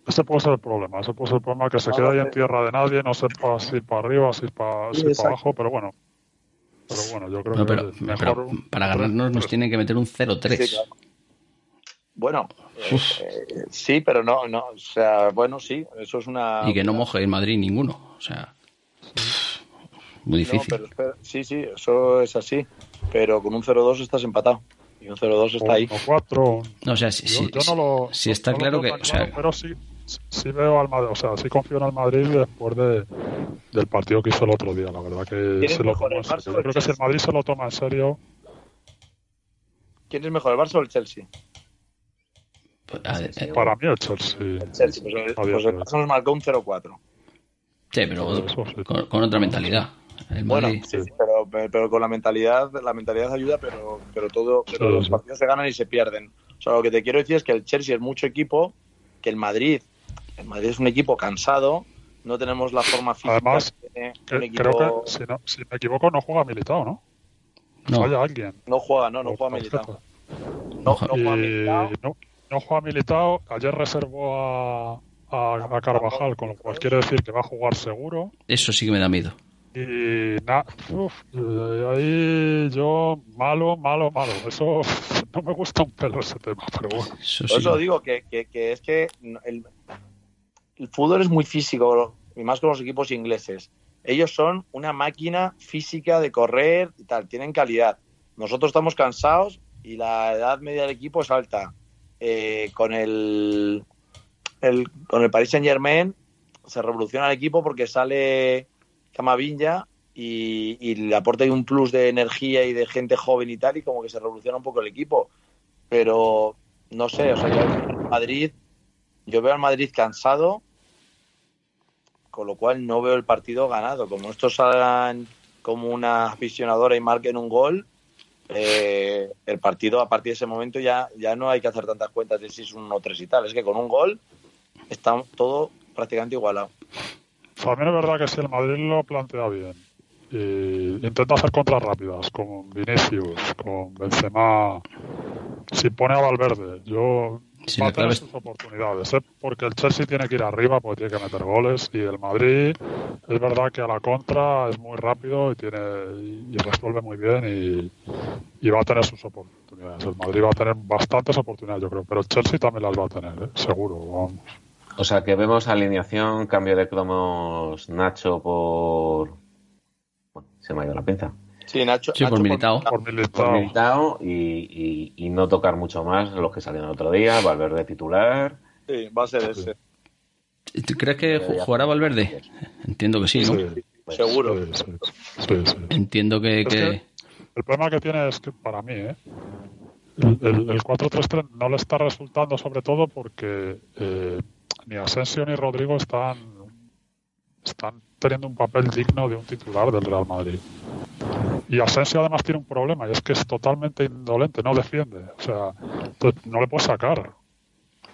Ese puede ser el problema, ese puede ser el problema que se queda ahí en tierra de nadie, no sepa si para arriba, si para, Sí, si para abajo, pero bueno. Pero bueno, yo creo No, que pero, es mejor pero para ganarnos nos tienen que meter un 0-3. Sí, claro. Bueno, eh, eh, sí, pero no, no, o sea, bueno, sí, eso es una. Y que no moje el Madrid ninguno. O sea, muy No, difícil. pero espera, sí, sí, eso es así. Pero con un 0-2 estás empatado. Y un 0-2 está ahí. o cuatro. No, o sea, si, Yo, si- yo no lo. si está no claro que. O sea, claro, pero sí, sí veo al Madrid, o sea, sí confío en el Madrid después de, del partido que hizo el otro día, la verdad que ¿Quién es se lo toma en serio. Yo creo que si el? Madrid se lo toma en serio, ¿Quién es mejor, el Barça o el Chelsea? Pues, eh, para mí el Chelsea. El Chelsea, pues día pues el. Barça nos marcó un 0-4. sí, pero con, con otra mentalidad. El Bueno, Madrid, sí, sí, pero, pero con la mentalidad, la mentalidad ayuda, pero, pero todo, pero Sí, los sí. partidos se ganan y se pierden. O sea, lo que te quiero decir es que el Chelsea es mucho equipo, que el Madrid, el Madrid es un equipo cansado, no tenemos la forma física Además, que tiene Que- un equipo. creo que, si, no, si me equivoco, no juega militado, ¿no? no, Falla alguien. No juega, no, no juega militado. No, no juega militado. no, no juega militado. Ayer reservó a, a, a Carvajal, con lo cual quiere decir que va a jugar seguro. eso sí que me da miedo. Y na, uf, eh, ahí yo, malo, malo, malo. Eso no me gusta un pelo ese tema, pero bueno. Eso Por sí. eso digo que, que- que es que el, el fútbol es muy físico, y más con los equipos ingleses. Ellos son una máquina física de correr y tal, tienen calidad. Nosotros estamos cansados y la edad media del equipo es alta. Eh, con el, con el Paris Saint Germain se revoluciona el equipo porque sale Camavinga y, le aporta un plus de energía y de gente joven y tal, y como que se revoluciona un poco el equipo. Pero no sé, o sea, yo Madrid, yo veo al Madrid cansado, con lo cual no veo el partido ganado. Como estos salgan como una aficionadora y marquen un gol, eh, el partido a partir de ese momento ya, ya no hay que hacer tantas cuentas de si es un 1-3 y tal. Es que con un gol está todo prácticamente igualado. También es verdad que si el Madrid lo plantea bien y intenta hacer contras rápidas con Vinicius, con Benzema, si pone a Valverde, yo Sí, va a tener sus oportunidades, ¿eh? porque el Chelsea tiene que ir arriba, porque tiene que meter goles y el Madrid es verdad que a la contra es muy rápido y tiene y resuelve muy bien y, y va a tener sus oportunidades. oportunidades. El Madrid va a tener bastantes oportunidades, yo creo, pero el Chelsea también las va a tener, ¿eh? seguro. Vamos. O sea que vemos alineación, cambio de cromos Nacho por. Bueno, se me ha ido la pinza. Sí, Nacho. Sí, por Nacho. Por Por Militao. Militao y, y- y no tocar mucho más los que salieron el otro día, Valverde titular. Sí, va a ser ese. ¿Tú crees que ju- jugará Valverde? Entiendo que sí, ¿no? Sí, Seguro. sí, sí, sí, sí. Entiendo que... Es que- que- El problema que tiene es que para mí, ¿eh? el, el- el 4-3-3 no le está resultando sobre todo porque eh, ni Asensio ni Rodrigo están, están teniendo un papel digno de un titular del Real Madrid. Y Asensio además tiene un problema y es que es totalmente indolente, no defiende. O sea, entonces no le puedes sacar.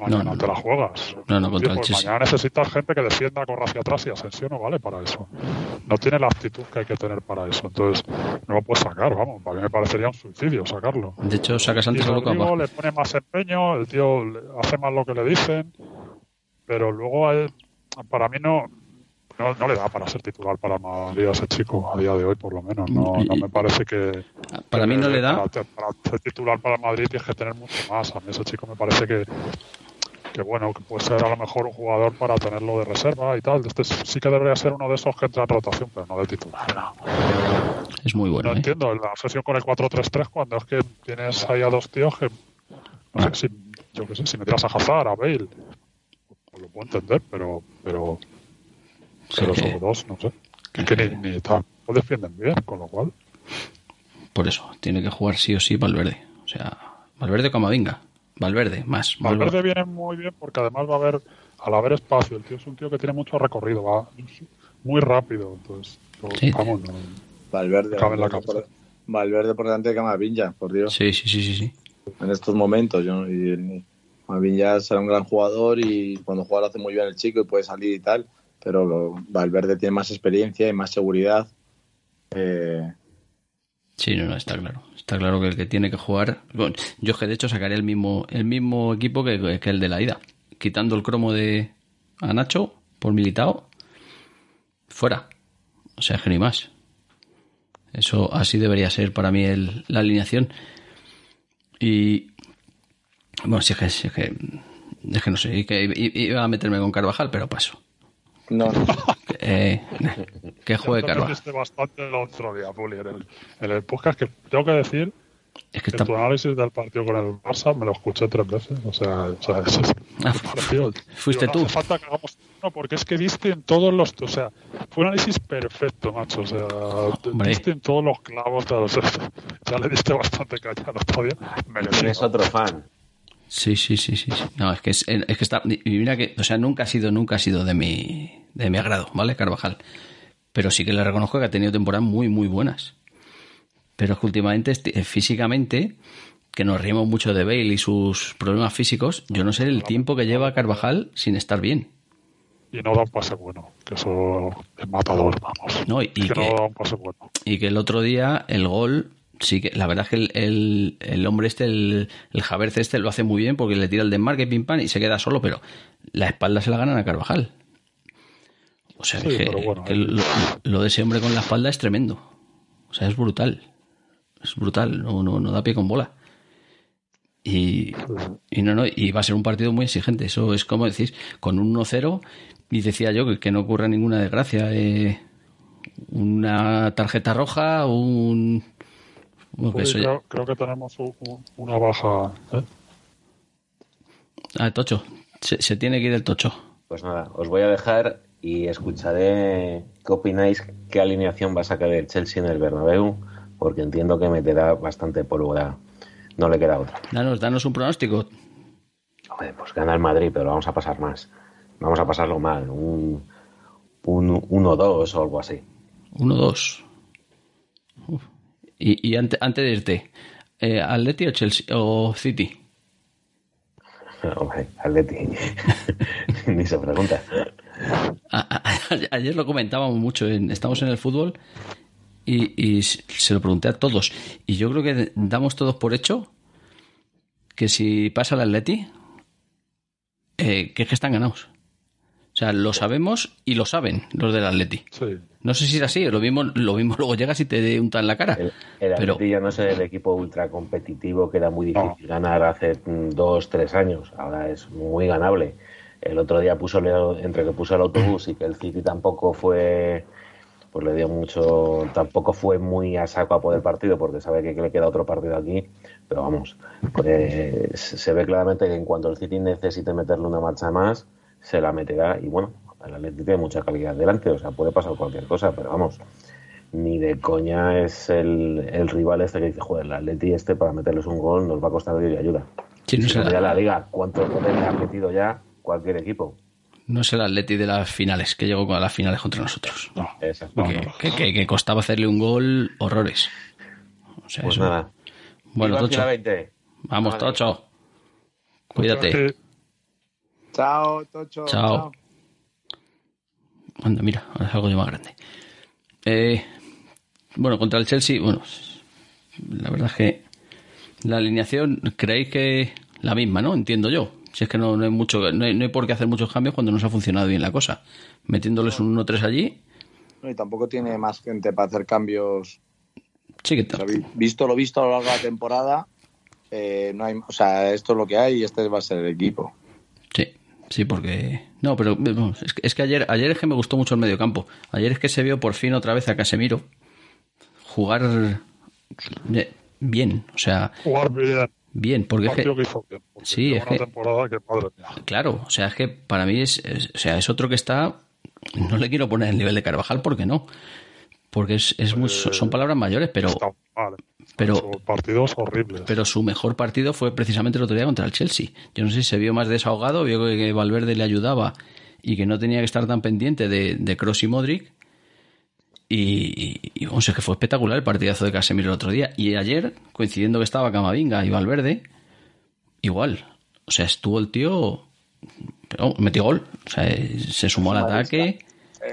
Mañana No, no. te la juegas. No, no, contra pues mañana necesitas gente que defienda, corra hacia atrás y Asensio no vale para eso. No tiene la actitud que hay que tener para eso. Entonces, no lo puedes sacar, vamos. Para mí me parecería un suicidio sacarlo. De hecho, sacas Y antes a Luka Rodrigo le pone más empeño, el tío le- hace más lo que le dicen, pero luego a él- para mí no, no, no le da para ser titular para Madrid a ese chico, a día de hoy por lo menos. No, no me parece que... Para mí no le da... Para, para ser titular para Madrid tienes que tener mucho más. A mí ese chico me parece que, que bueno, que puede ser a lo mejor un jugador para tenerlo de reserva y tal. Este sí que debería ser uno de esos que entra en rotación, pero no de titular. No, Es muy bueno, no ¿eh? entiendo la obsesión con el 4-3-3 cuando es que tienes ahí a dos tíos que, no sé, si, yo qué sé, si metieras a Hazard, a Bale, pues lo puedo entender, pero, pero, Sí, pero que- sobre dos, no sé. Que, que ni, ni tampoco defienden bien, con lo cual. Por eso, tiene que jugar sí o sí Valverde. O sea, Valverde como venga. Valverde, más. Valverde viene muy bien porque además va a haber, al haber espacio, el tío es un tío que tiene mucho recorrido, va muy rápido, entonces, Sí. vamos, no- Valverde. Cabe en la Valverde, cabeza. por, Valverde por delante de Camavinga, por Dios. Sí, sí, sí, sí, sí. En estos momentos. Yo, y, Camavinga será un gran jugador y cuando juega lo hace muy bien el chico y puede salir y tal. Pero Valverde tiene más experiencia y más seguridad. Eh, Sí, no, no, está claro. Está claro que el que tiene que jugar. bueno, yo es que de hecho sacaré el mismo, el mismo equipo que, que el de la ida. Quitando el cromo de a Nacho por militado. Fuera. O sea, que ni más. Eso así debería ser para mí el- la alineación. Y. Bueno, si es que, es que, es que no sé, iba a meterme con Carvajal, pero paso. No, Eh, que juegue Carvajal. bastante el otro día, Puli, en el, en el podcast que tengo que decir Es que que está. tu análisis del partido con el Barça me lo escuché tres veces. O sea, o sea eso es- Ah, pareció- fuiste digo, tú. No hace falta que hagamos uno porque es que diste en todos los. O sea, fue un análisis perfecto, macho. O sea, Hombre. diste en todos los clavos. o sea, ya le diste bastante caña el otro día. Merecido. Es otro fan. Sí, sí, sí, sí. No, es que es, es que está. Mira que, o sea, nunca ha sido, nunca ha sido de mi, de mi agrado, ¿vale? Carvajal. Pero sí que le reconozco que ha tenido temporadas muy, muy buenas. Pero es que últimamente, eh, físicamente, que nos reímos mucho de Bale y sus problemas físicos, yo no sé el tiempo que lleva Carvajal sin estar bien. Y no da un pase bueno, que eso es matador, vamos. No, y Es que, que- no da un pase bueno. Y que el otro día el gol, sí que la verdad es que el, el- el hombre este, el, el Javerz este, lo hace muy bien porque le tira el desmarque, pim pam, y se queda solo, pero la espalda se la ganan a Carvajal. O sea, Sí, que, pero bueno, que lo, lo de ese hombre con la espalda es tremendo. O sea, es brutal. Es brutal, no, no, no da pie con bola. Y, y no, no, y va a ser un partido muy exigente. Eso es como decís, con un 1-0, y decía yo que, que no ocurra ninguna desgracia. eh, una tarjeta roja, un. Creo, creo que tenemos una baja. ¿eh? Ah, Tocho. Se, se tiene que ir el Tocho. Pues nada, os voy a dejar y escucharé qué opináis, qué alineación va a sacar el Chelsea en el Bernabéu, porque entiendo que meterá bastante pólvora. No le queda otra. Danos, danos un pronóstico. Hombre, pues gana el Madrid, pero vamos a pasar más. Vamos a pasarlo mal. Un, un 1-2 o algo así. 1-2. Y, y ante- antes de irte, eh, ¿Atleti o Chelsea o City? Hombre, Atleti. Ni se pregunta. A- a- ayer lo comentábamos mucho, en, estamos en el fútbol y, y se lo pregunté a todos. Y yo creo que damos todos por hecho que si pasa el Atleti, eh, que es que están ganados. O sea, lo sabemos y lo saben los del Atleti. Sí. No sé si es así, lo mismo, lo mismo luego llegas y te unta en la cara. El, el Pero- Atleti ya no es el equipo ultra competitivo que era muy difícil ganar hace mm, dos, tres años. Ahora es muy ganable. El otro día puso el- entre que puso el autobús y que el City tampoco fue, pues le dio mucho, tampoco fue muy a saco a poder partido porque sabe que le queda otro partido aquí. Pero vamos, pues, se ve claramente que en cuanto el City necesite meterle una marcha más, se la meterá. Y bueno, el Atleti tiene mucha calidad delante, o sea, puede pasar cualquier cosa, pero vamos ni de coña es el, el rival este que dice, joder, el Atleti este para meterles un gol nos va a costar Dios y ayuda. Sí, no, Si es el, no, ya la liga, ¿cuántos goles le ha metido ya cualquier equipo? no es el Atleti de las finales, que llegó a las finales contra nosotros. No. Exacto. Que, no. que- que- que costaba hacerle un gol horrores. O sea, Pues eso- nada. Bueno, Tocho, Fila 20. vamos, Vale. Tocho. Cuídate. Chao, Tocho. Chao. Anda, mira, ahora es algo yo más grande. Eh, bueno, contra el Chelsea, bueno, la verdad es que la alineación, creéis que la misma, ¿no? Entiendo yo. Si es que no, no hay mucho, no hay, no hay por qué hacer muchos cambios cuando nos ha funcionado bien la cosa. Metiéndoles un 1-3 allí, No, y tampoco tiene más gente para hacer cambios. sí que vi- visto lo visto a lo largo de la temporada, eh, no hay, o sea, esto es lo que hay y este va a ser el equipo. Sí, sí, porque. No, pero es que, es que ayer, ayer es que me gustó mucho el medio campo. Ayer es que se vio por fin otra vez a Casemiro jugar eh, bien, o sea, jugar bien. bien, porque es que, partido que hizo bien. porque Sí, es una que- temporada que, madre mía. claro, o sea, es que para mí es, es- o sea, es otro que está. No le quiero poner el nivel de Carvajal porque no. Porque es, es muy, son palabras mayores, pero, Está mal. Pero- Son partidos horribles. pero su mejor partido fue precisamente el otro día contra el Chelsea. Yo no sé si se vio más desahogado, vio que, Valverde le ayudaba y que no tenía que estar tan pendiente de, de Kroos y Modric. Y, y, y, vamos, es que fue espectacular el partidazo de Casemiro el otro día. Y ayer, coincidiendo que estaba Camavinga y Valverde, igual. O sea, estuvo el tío. pero metió gol. O sea, se sumó al ataque.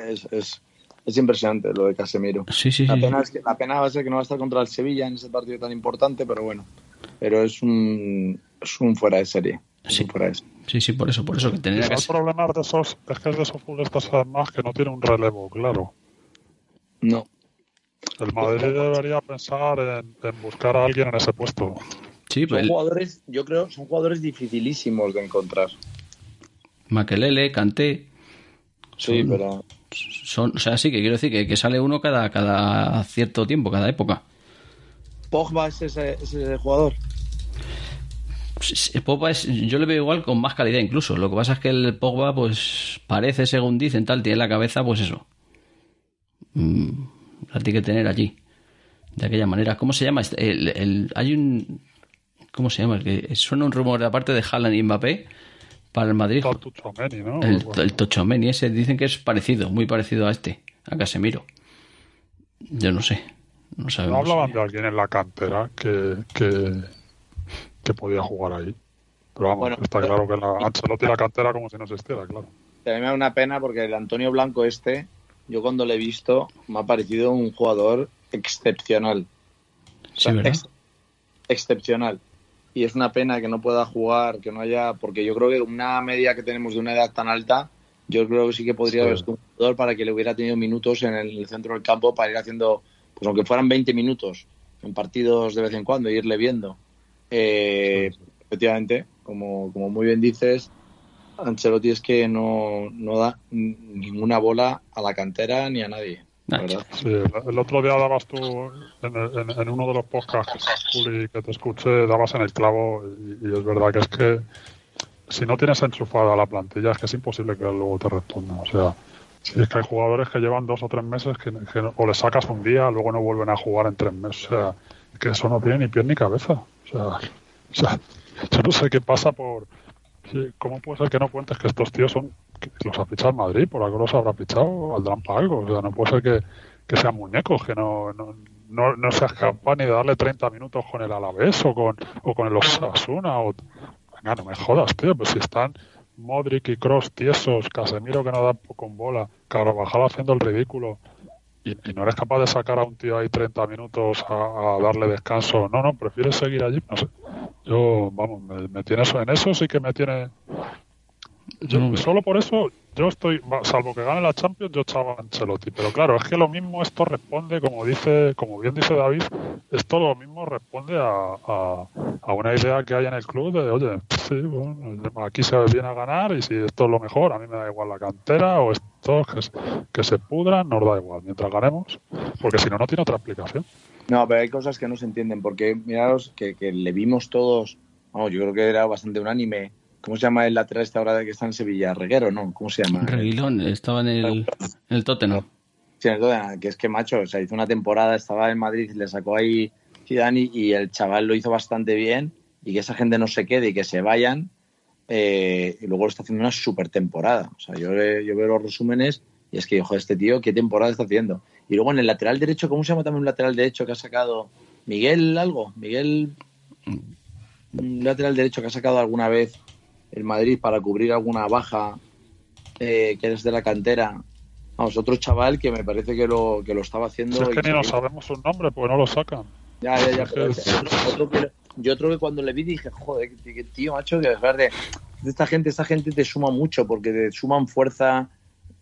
Es, es, es impresionante lo de Casemiro. Sí, sí, La sí. pena, es que, la pena va a ser que no va a estar contra el Sevilla en ese partido tan importante, pero bueno. Pero es un, es un fuera de serie. Sí. un fuera de serie. Sí, sí, por eso, por eso que que el problema de esos es que es de esos futbolistas además que no tiene un relevo, claro. No. El Madrid debería pensar en, en buscar a alguien en ese puesto. Sí, Son pues el jugadores, yo creo, son jugadores dificilísimos de encontrar. Makelele, Kanté. Sí, Son- pero Son, o sea, sí que quiero decir que, que sale uno cada, cada cierto tiempo, cada época. Pogba es ese, es ese jugador. Sí, sí, Pogba es, yo le veo igual con más calidad incluso. Lo que pasa es que el Pogba, pues, parece, según dicen, tal, tiene la cabeza, pues eso. Mm, la tiene que tener allí. De aquella manera. ¿Cómo se llama? este? El, el- hay un. ¿Cómo se llama? El que suena un rumor aparte de Haaland y Mbappé para el Madrid. Tal Tuchomeni, ¿no? El, el Tochomeni ese dicen que es parecido, muy parecido a este, a Casemiro. Yo no sé. No No sabemos. hablaban de alguien en la cantera que, que, que podía jugar ahí. Pero vamos, Bueno, está claro que la Ancelotti la cantera como si no existiera, claro. A mí me da una pena porque el Antonio Blanco este, yo cuando lo he visto, me ha parecido un jugador excepcional. O Sí, sea, ¿verdad? ex- excepcional. Y es una pena que no pueda jugar, que no haya, porque yo creo que una media que tenemos de una edad tan alta, yo creo que sí que podría Sí. haber sido un jugador para que le hubiera tenido minutos en el centro del campo para ir haciendo, pues aunque fueran 20 minutos en partidos de vez en cuando, e irle viendo. Eh, Efectivamente, como, como muy bien dices, Ancelotti es que no, no da ninguna bola a la cantera ni a nadie. Sí, el, el otro día dabas tú, en, en- en uno de los podcasts, Juli, que te escuché, dabas en el clavo y, y es verdad que es que si no tienes enchufada la plantilla es que es imposible que luego te respondan. O sea, si es que hay jugadores que llevan dos o tres meses que, o les sacas un día, luego no vuelven a jugar en tres meses. O sea, es que eso no tiene ni pie ni cabeza. O sea, o sea yo no sé qué pasa por... sí, ¿Cómo puede ser que no cuentes que estos tíos son los ha fichado Madrid? Por algo los habrá fichado, valdrán para algo. O sea, no puede ser que, que sean muñecos, que no, no, no, no seas capaz ni de darle 30 minutos con el Alavés o con, o con el Osasuna. O... Venga, no me jodas, tío, pues si están Modric y Cross tiesos, Casemiro que no da con bola, Carvajal haciendo el ridículo. Y, y no eres capaz de sacar a un tío ahí 30 minutos a, a darle descanso. No, no, prefieres seguir allí. No sé. Yo, vamos, me, me tiene eso en eso, sí que me tiene Yo, No, solo por eso, yo estoy, va, salvo que gane la Champions, yo echaba a Ancelotti. Pero claro, es que lo mismo esto responde, como dice, como bien dice David, esto lo mismo responde a, a, a una idea que hay en el club de, oye, sí, bueno, aquí se viene a ganar y si esto es lo mejor, a mí me da igual la cantera o esto que, se- que se pudran, nos da igual, mientras ganemos, porque si no, no tiene otra explicación. No, pero hay cosas que no se entienden, porque miraros que, que le vimos todos, vamos, yo creo que era bastante unánime. ¿Cómo se llama el lateral este ahora que está en Sevilla? Reguero, ¿no? ¿Cómo se llama? Reguilón estaba en el, en el Tottenham. Sí, en el Tottenham, que es que, macho, o sea, hizo una temporada, estaba en Madrid, le sacó ahí Zidane y, el chaval lo hizo bastante bien y que esa gente no se quede y que se vayan eh, y luego lo está haciendo una super temporada. O sea, yo veo los resúmenes y es que, ojo, este tío, ¿qué temporada está haciendo? Y luego en el lateral derecho, ¿cómo se llama también un lateral derecho que ha sacado? Miguel algo, Miguel, un lateral derecho que ha sacado alguna vez el Madrid para cubrir alguna baja eh, que es de la cantera. Vamos, otro chaval que me parece que lo, que lo estaba haciendo. Si es que ni no sabemos su nombre, pues no lo sacan. Ya, ya, ya, pero otro, que, yo otro que cuando le vi dije, joder, tío, macho, que es verdad, de esta gente, esta gente te suma mucho porque te suman fuerza,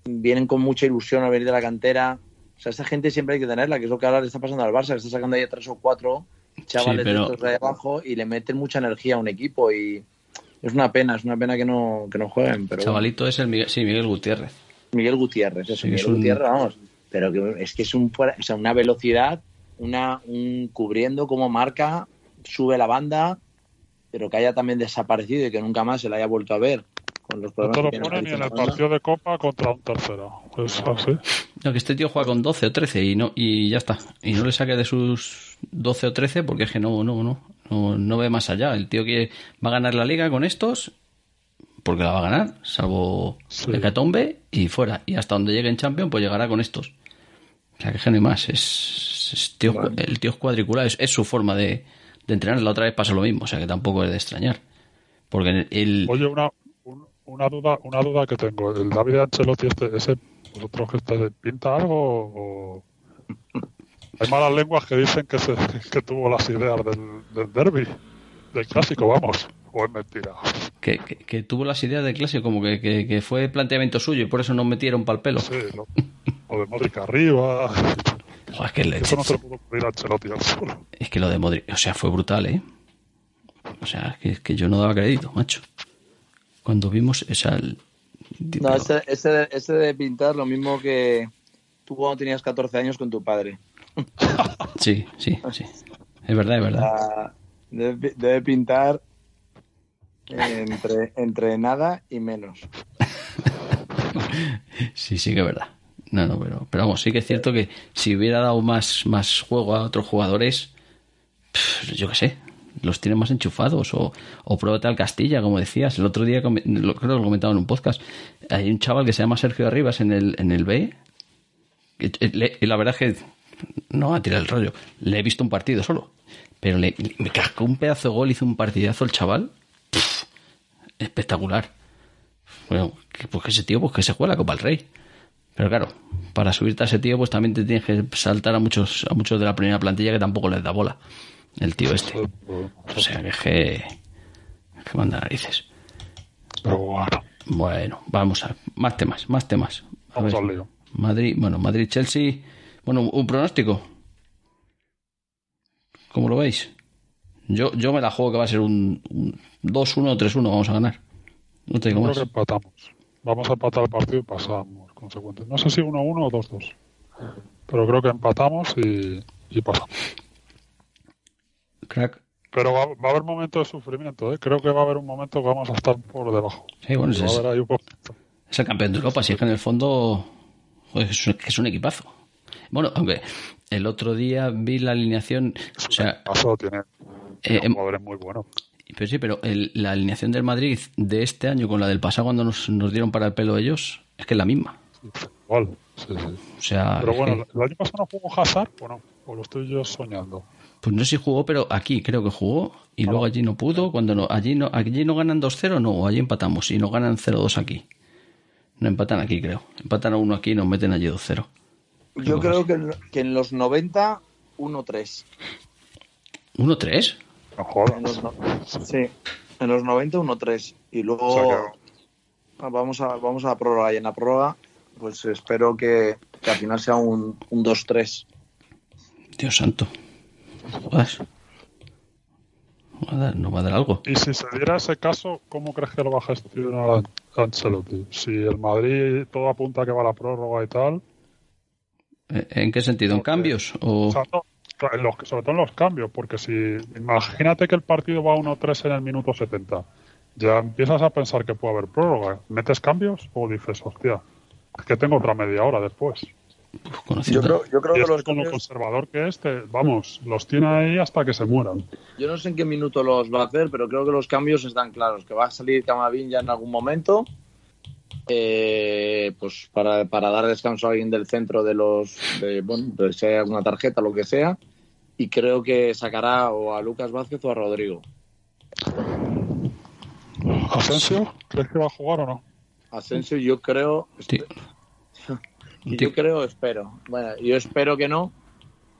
vienen con mucha ilusión a venir de la cantera. O sea, esa gente siempre hay que tenerla, que es lo que ahora le está pasando al Barça, que está sacando ahí a tres o cuatro chavales Sí, pero- de estos de abajo y le meten mucha energía a un equipo y es una pena, es una pena que no, que no jueguen. Pero bueno. Chavalito es el Miguel, sí, Miguel Gutiérrez. Miguel Gutiérrez, eso, Sí, Miguel es un- Gutiérrez, vamos. Pero que es que es un, fuera- o sea, una velocidad, una un cubriendo como marca, sube la banda, pero que haya también desaparecido y que nunca más se la haya vuelto a ver. Con los No te lo ponen ni en el partido de Copa contra un tercero. Es así. No, que este tío juega con 12 o 13 y no y ya está. Y no le saque de sus 12 o 13 porque es que no, no, no, no, no ve más allá. El tío que va a ganar la liga con estos, porque la va a ganar, salvo Sí. Hecatombe y fuera. Y hasta donde llegue en Champions, pues llegará con estos. O sea, que no hay más. Es, es tío, el tío es cuadriculado, es, es su forma de, de entrenar. La otra vez pasó lo mismo, o sea que tampoco es de extrañar. Porque el, Oye, una, un- una duda una duda que tengo. ¿El David Ancelotti, este, ese, vosotros que estáis, pinta algo o...? Hay malas lenguas que dicen que, se, que tuvo las ideas del, del derby, del clásico, vamos. O es mentira. que, que- que tuvo las ideas de clase como que, que, que fue planteamiento suyo y por eso nos metieron pa'l pelo. Sí, lo, lo de Modric arriba. Es que le- Eso no se lo pudo ocurrir a Ancelotti al solo. Es que lo de Modric, o sea, fue brutal, ¿eh? O sea, que, que yo no daba crédito, macho. Cuando vimos esa... el- No, ese, ese, de- ese de pintar lo mismo que tú cuando tenías 14 años con tu padre. Sí, sí, sí. Es verdad, es verdad. Ah, debe, debe pintar entre, entre nada y menos. Sí, sí que es verdad. No, no, pero, pero vamos, sí que es cierto que si hubiera dado más, más juego a otros jugadores, yo qué sé, los tiene más enchufados. O, o pruébate al Castilla, como decías. El otro día, lo, creo que lo comentaba en un podcast, hay un chaval que se llama Sergio Arribas en el, en el B. eh, Y la verdad es que no a tirar el rollo. Le he visto un partido solo. Pero le, me cascó un pedazo de gol, hizo un partidazo el chaval. Espectacular. Bueno, pues que ese tío, pues que se juega la Copa del Rey. Pero claro, para subirte a ese tío, pues también te tienes que saltar a muchos, a muchos de la primera plantilla que tampoco les da bola. El tío este. O sea, que es que. es que manda narices. Pero bueno, Bueno, vamos a. Más temas, más temas. A ver. Madrid, bueno, Madrid-Chelsea. Bueno, un pronóstico. ¿Cómo lo veis? Yo, yo me la juego que va a ser un, un 2-1 o 3-1, vamos a ganar. No te Yo digo creo más. que empatamos. Vamos a empatar el partido y pasamos, consecuentes. No sé si 1-1 o 2-2. Pero creo que empatamos y, y pasamos. Crack. Pero va, va a haber momentos de sufrimiento, ¿eh? Creo que va a haber un momento que vamos a estar por debajo. Sí, bueno, va es, a haber ahí un es el campeón de Europa, si es que en el fondo joder, es, un, es un equipazo. Bueno, aunque el otro día vi la alineación, o sea, Paso tiene, eh, tiene em- jugadores muy buenos. pero sí, pero el- la alineación del Madrid de este año con la del pasado cuando nos, nos dieron para el pelo ellos, es que es la misma. Igual, sí, sí. O sea, Pero bueno, que- ¿el año pasado no jugó Hazard o no? O lo estoy yo soñando. pues no sé si jugó, pero aquí creo que jugó y luego allí no pudo. Cuando no, allí no, allí no ganan 2-0, no, allí empatamos y no ganan 0-2 aquí. No empatan aquí, creo. Empatan a uno aquí y nos meten allí 2-0. Yo creo que en, que en los 90, 1-3. ¿1-3? No sí, en los 90, 1-3. Y luego, vamos a, vamos a la prórroga y en la prórroga pues espero que, que al final sea un, un 2-3. Dios santo. Jodas. Va a dar- ¿No va a dar algo? Y si se diera ese caso, ¿cómo crees que lo va a gestionar An- Ancelotti? Si el Madrid todo apunta a que va a la prórroga y tal, ¿Eh, ¿En qué sentido? ¿En Porque- cambios? o los- sobre todo en los cambios, porque si imagínate que el partido va 1-3 en el minuto 70, ya empiezas a pensar que puede haber prórroga. ¿Metes cambios o dices, hostia, es que tengo otra media hora después? Uf, conociendo- Yo creo, yo creo Y que este los con lo conservador que este, vamos, los tiene ahí hasta que se mueran. Yo no sé en qué minuto los va a hacer, pero creo que los cambios están claros. Que va a salir Camavinga en algún momento, eh, pues para, para dar descanso a alguien del centro de los, de, bueno, hay alguna tarjeta, lo que sea. Y creo que sacará o a Lucas Vázquez o a Rodrigo. ¿Asensio? ¿Crees que va a jugar o no? Asensio, yo creo, yo creo, espero. Bueno, yo espero que no,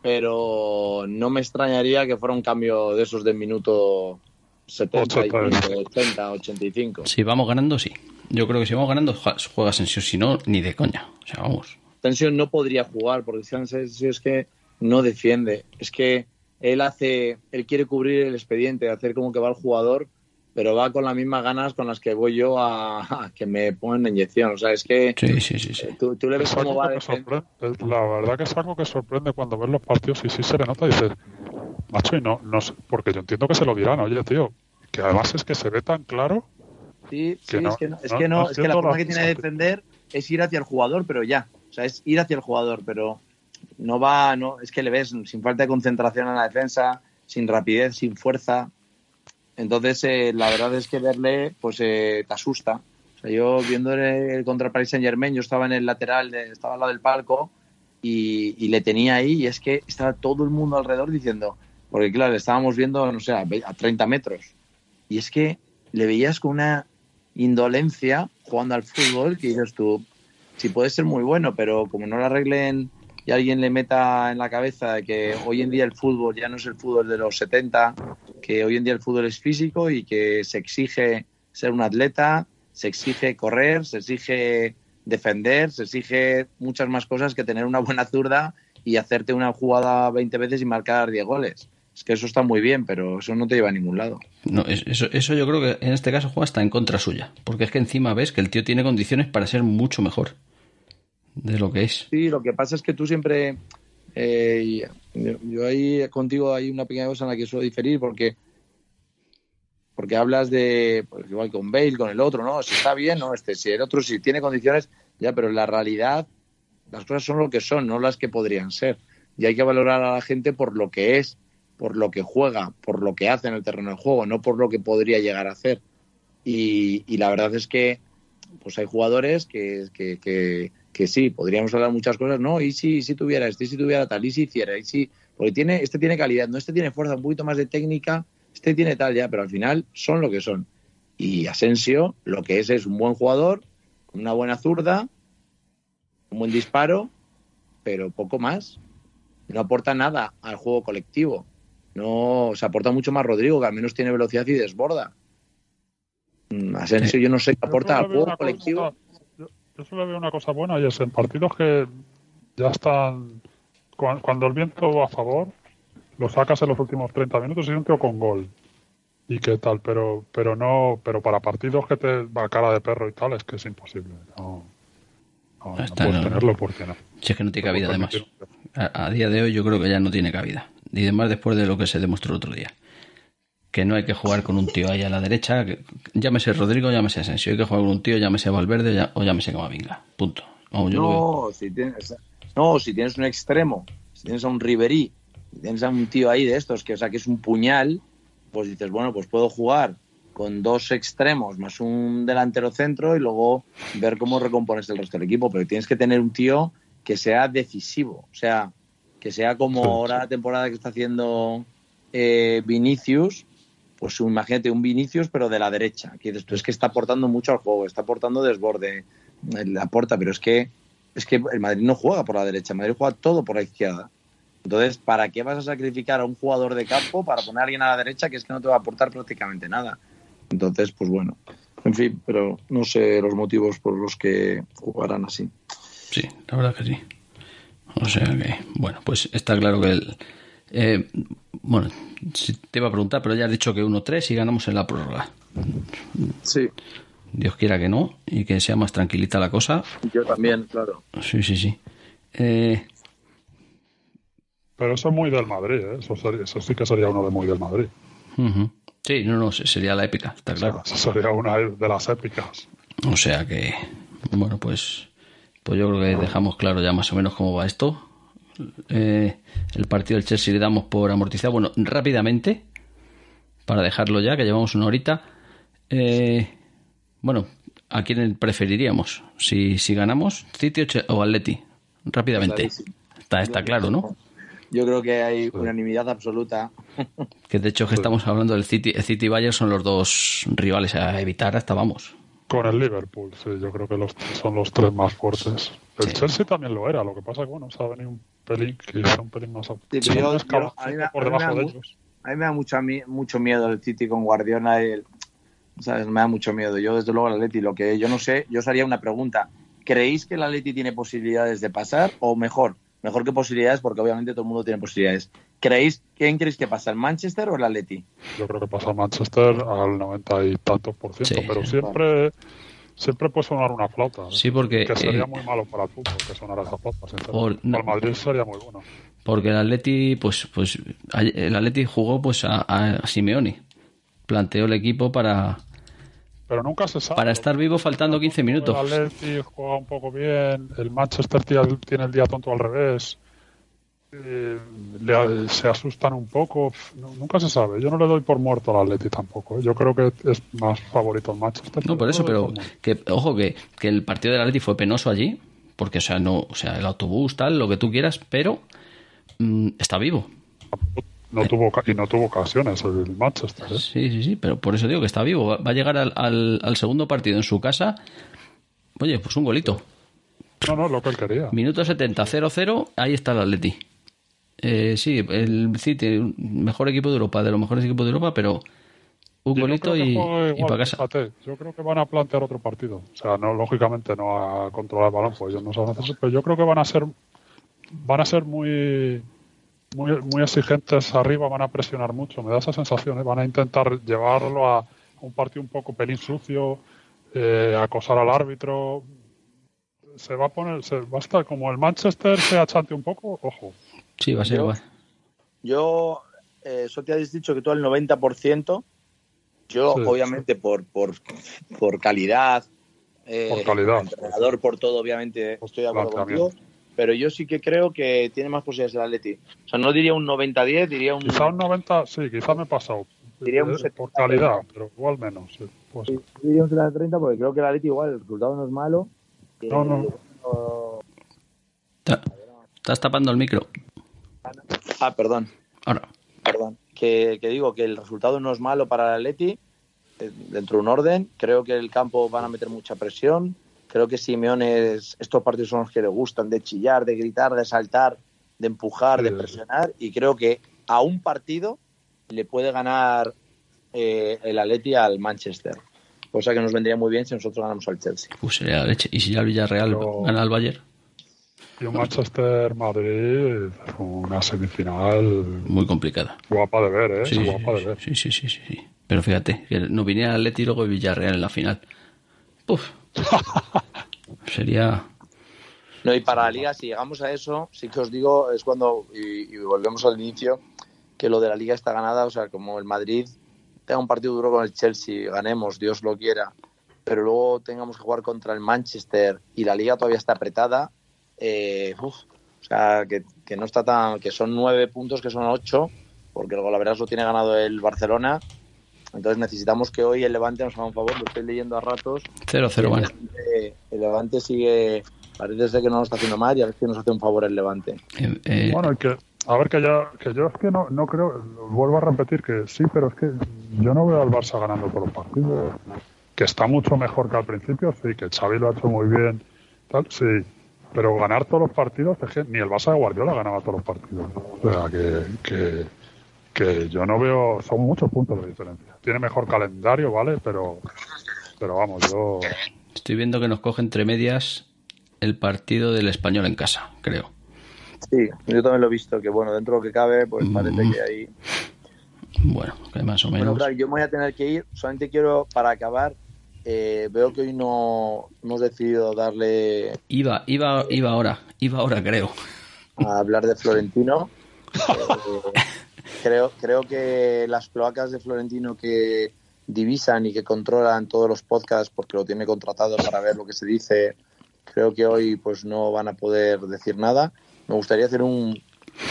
pero no me extrañaría que fuera un cambio de esos de minuto 75, 80, 85. Si vamos ganando, sí. Yo creo que si vamos ganando, ju- juega Asensio. Si no, ni de coña. O sea, vamos. Asensio no podría jugar porque si Asensio es que no defiende. Es que él hace, él quiere cubrir el expediente, hacer como que va el jugador, pero va con las mismas ganas con las que voy yo a, a que me pongan la inyección. O sea, es que Sí, sí, sí. sí. tú, tú le ves Es cómo algo va. La verdad que es algo que sorprende cuando ves los partidos y sí se le nota y dices, macho, y no, no sé, porque yo entiendo que se lo dirán, oye, tío, que además es que se ve tan claro Sí, sí, no- es que no, es que no, no es que la forma que tiene de defender es ir hacia el jugador, pero ya. O sea, es ir hacia el jugador, pero no va, no, es que le ves sin falta de concentración en la defensa, sin rapidez, sin fuerza. Entonces, eh, la verdad es que verle, pues eh, te asusta. O sea, yo viendo el contra Paris Saint Germain, yo estaba en el lateral, de- estaba al lado del palco y, y le tenía ahí y es que estaba todo el mundo alrededor diciendo, porque claro, le estábamos viendo, no sé, a 30 metros. Y es que le veías con una indolencia jugando al fútbol que dices tú, si puede ser muy bueno, pero como no lo arreglen y alguien le meta en la cabeza que hoy en día el fútbol ya no es el fútbol de los 70, que hoy en día el fútbol es físico y que se exige ser un atleta, se exige correr, se exige defender, se exige muchas más cosas que tener una buena zurda y hacerte una jugada 20 veces y marcar 10 goles. Es que eso está muy bien, pero eso no te lleva a ningún lado. No, es- eso, eso yo creo que en este caso juega hasta en contra suya. Porque es que encima ves que el tío tiene condiciones para ser mucho mejor de lo que es. Sí, lo que pasa es que tú siempre. eh, yo, yo ahí contigo hay una pequeña cosa en la que suelo diferir porque. Porque hablas de. Pues igual con Bale, con el otro, ¿no? Si está bien, ¿no? Este, si el otro, si tiene condiciones, ya, pero en la realidad, las cosas son lo que son, no las que podrían ser. Y hay que valorar a la gente por lo que es, por lo que juega, por lo que hace en el terreno de juego, no por lo que podría llegar a hacer. Y, y la verdad es que pues hay jugadores que, que, que, sí, podríamos hablar muchas cosas, ¿no? Y si, si tuviera este, y si tuviera tal, y si hiciera, y si. Porque tiene, este tiene calidad, no, este tiene fuerza, un poquito más de técnica, este tiene tal ya, pero al final son lo que son. Y Asensio, lo que es es un buen jugador, una buena zurda, un buen disparo, pero poco más. No aporta nada al juego colectivo. No, se aporta mucho más Rodrigo, que al menos tiene velocidad y desborda. Mm, Asensio, yo no sé qué aporta al juego colectivo. cosa- yo, yo solo veo una cosa buena y es en partidos que ya están. cuan- Cuando el viento va a favor, lo sacas en los últimos 30 minutos y un tío con gol. Y qué tal, pero pero no pero para partidos que te va a cara de perro y tal, es que es imposible. No, no, no puedes no. tenerlo porque no. Si es que no tiene cabida, además. A, a día de hoy yo creo que ya no tiene cabida. Y además después de lo que se demostró el otro día. Que no hay que jugar con un tío ahí a la derecha. Que, llámese Rodrigo, llámese Asensio. Hay que jugar con un tío, llámese Valverde o ya- o llámese Camavinga. Punto. Vamos, yo. No, si tienes, no, si tienes un extremo, si tienes a un Riverí, si tienes a un tío ahí de estos que, o sea, que es un puñal, pues dices, bueno, pues puedo jugar con dos extremos más un delantero centro y luego ver cómo recompones el resto del equipo. Pero tienes que tener un tío que sea decisivo, o sea, que sea como ahora la temporada que está haciendo eh, Vinicius, pues imagínate un Vinicius pero de la derecha, que dices tú, es que está aportando mucho al juego, está aportando desborde, él aporta, pero es que es que el Madrid no juega por la derecha, el Madrid juega todo por la izquierda. Entonces, ¿para qué vas a sacrificar a un jugador de campo para poner a alguien a la derecha que es que no te va a aportar prácticamente nada? Entonces, pues bueno, En fin, pero no sé los motivos por los que jugarán así. Sí, la verdad que sí. O sea que, bueno, pues está claro que el. Eh, bueno, te iba a preguntar, pero ya has dicho que 1-3 y ganamos en la prórroga. Sí. Dios quiera que no y que sea más tranquilita la cosa. Yo también, claro. Sí, sí, sí. Eh, pero eso es muy del Madrid, ¿eh? eso, eso, sí que sería uno de muy del Madrid. Sí, no, no, sería la épica, está claro. eso sería una de las épicas. O sea que, bueno, pues, pues yo creo que dejamos claro ya más o menos cómo va esto. Eh, el partido del Chelsea le damos por amortizado. Bueno, rápidamente, para dejarlo ya, que llevamos una horita. Eh, bueno, ¿a quién preferiríamos? Si, si ganamos, City o Atleti. Rápidamente. Está, está claro, ¿no? Yo creo que hay unanimidad absoluta. Que de hecho que estamos hablando del City, el City y Bayern son los dos rivales a evitar hasta vamos. Con el Liverpool, sí, yo creo que los, son los tres más fuertes. El Chelsea también lo era, lo que pasa es que bueno, se ha venido un pelín, un pelín más alto. por debajo de ellos. A mí me da mucho, mucho miedo el City con Guardiola. El, ¿sabes? Me da mucho miedo. Yo, desde luego, el Atleti, lo que yo no sé, yo os haría una pregunta. ¿Creéis que el Atleti tiene posibilidades de pasar? O mejor, mejor que posibilidades, porque obviamente todo el mundo tiene posibilidades. ¿Creéis, quién creéis que pasa, el Manchester o el Atleti? Yo creo que pasa el Manchester al 90 y tantos por ciento, pero siempre siempre puede sonar una flauta. Sí, porque que sería eh, muy malo para el fútbol que sonara esa flauta. Por, el Madrid sería muy bueno. Porque el Atleti, pues, pues, el Atleti jugó pues a, a Simeone, planteó el equipo para pero nunca se sabe. Para estar vivo faltando 15 minutos. El Atleti juega un poco bien, el Manchester tiene el día tonto al revés. Eh, se asustan un poco. nunca se sabe. Yo no le doy por muerto al Atleti tampoco. ¿eh? Yo creo que es más favorito el Manchester. No, por eso, pero que, ojo, que, que el partido del Atleti fue penoso allí. Porque, o sea, no, o sea, el autobús, tal, lo que tú quieras, pero mm, está vivo. No tuvo, y no tuvo ocasiones el Manchester. ¿eh? Sí, sí, sí, pero por eso digo que está vivo. Va, a llegar al, al, segundo partido en su casa. Oye, pues un golito. No, no, lo que él quería. Minuto 70, 0-0, ahí está el Atleti. Eh, sí, el City, mejor equipo de Europa, de los mejores equipos de Europa, pero un golito y, para casa. yo creo que van a plantear otro partido. O sea, no lógicamente no a controlar el balón, pues ellos no saben hacer pero yo creo que van a ser van a ser muy muy, muy exigentes arriba, van a presionar mucho, me da esa sensación, ¿eh? van a intentar llevarlo a un partido un poco pelín sucio, eh, acosar al árbitro. Se va a poner, se va a estar como el Manchester se achante un poco, ojo. Sí, va a ser yo, igual. Yo, eh, eso te has dicho que tú al 90%, yo obviamente por, por, por calidad, eh, por calidad, entrenador, por todo, obviamente estoy de acuerdo contigo pero yo sí que creo que tiene más posibilidades el Atleti. O sea, no diría un 90-10, diría un... Quizá un 90, sí, quizá me he pasado. Diría un 70, eh, Por calidad, pero igual menos. Sí, pues. sí, diría un 70-30 porque creo que el Atleti igual, el resultado no es malo. No, no. Estás tapando el micro. Ah, perdón. Ahora. Perdón. Que, que digo que el resultado no es malo para el Atleti, eh, dentro de un orden. Creo que el campo van a meter mucha presión Creo que Simeone, estos partidos son los que le gustan, de chillar, de gritar, de saltar, de empujar, de presionar. Y creo que a un partido le puede ganar eh, el Atleti al Manchester. Cosa que nos vendría muy bien si nosotros ganamos al Chelsea. Pues sería la leche. ¿Y si ya el Villarreal gana al Bayern? Y un Manchester Madrid, una semifinal. Muy complicada. Guapa de ver, ¿eh? Sí, guapa de ver. Sí, sí, sí, sí. Pero fíjate, que no viniera el Atleti y luego el Villarreal en la final. Puf. Sería. No, y para la liga, si llegamos a eso, sí que os digo, es cuando, y, volvemos al inicio, que lo de la liga está ganada, o sea, como el Madrid tenga un partido duro con el Chelsea, ganemos, Dios lo quiera, pero luego tengamos que jugar contra el Manchester y la liga todavía está apretada, eh, o sea, que, que, no está tan, que son nueve puntos, que son ocho, porque luego la verdad lo tiene ganado el Barcelona entonces necesitamos que hoy el Levante nos haga un favor, lo estoy leyendo a ratos. 0-0, bueno. El Levante sigue, parece ser que no lo está haciendo mal y a ver si nos hace un favor el Levante. Eh, eh, bueno, que, a ver, que, ya, que yo es que no, no creo, vuelvo a repetir que sí, pero es que yo no veo al Barça ganando todos los partidos. Que está mucho mejor que al principio, sí, que Xavi lo ha hecho muy bien, tal, sí. Pero ganar todos los partidos, es que ni el Barça de Guardiola ganaba todos los partidos. O sea, que, que que yo no veo, son muchos puntos de diferencia. Tiene mejor calendario, ¿vale? Pero, Pero vamos, yo. Estoy viendo que nos coge entre medias el partido del español en casa, creo. Sí, yo también lo he visto, que bueno, dentro de lo que cabe, pues Mm. parece que hay... Bueno, que más o Bueno, menos. claro, yo me voy a tener que ir, solamente quiero, para acabar, eh, veo que hoy no hemos decidido darle Iba, iba, iba ahora, iba ahora, creo. a hablar de Florentino. Eh, creo, creo que las cloacas de Florentino que divisan y que controlan todos los podcasts porque lo tiene contratado para ver lo que se dice, creo que hoy pues no van a poder decir nada. Me gustaría hacer un,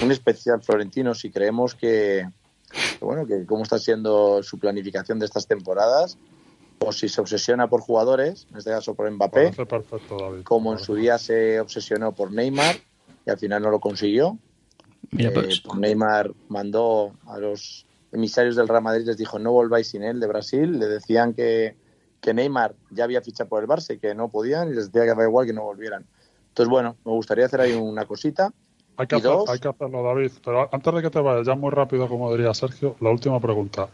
un especial Florentino si creemos que, que, bueno, que cómo está siendo su planificación de estas temporadas o si se obsesiona por jugadores, en este caso por Mbappé Parece perfecto, David. como en su día se obsesionó por Neymar y al final no lo consiguió. Mira, Eh, pues, Neymar mandó a los emisarios del Real Madrid, les dijo no volváis sin él de Brasil, le decían que, que Neymar ya había fichado por el Barça y que no podían y les decía que daba igual que no volvieran. Entonces, bueno, me gustaría hacer ahí una cosita. Hay que, hacer- hay que hacerlo, David. Pero antes de que te vayas, ya muy rápido, como diría Sergio, la última pregunta.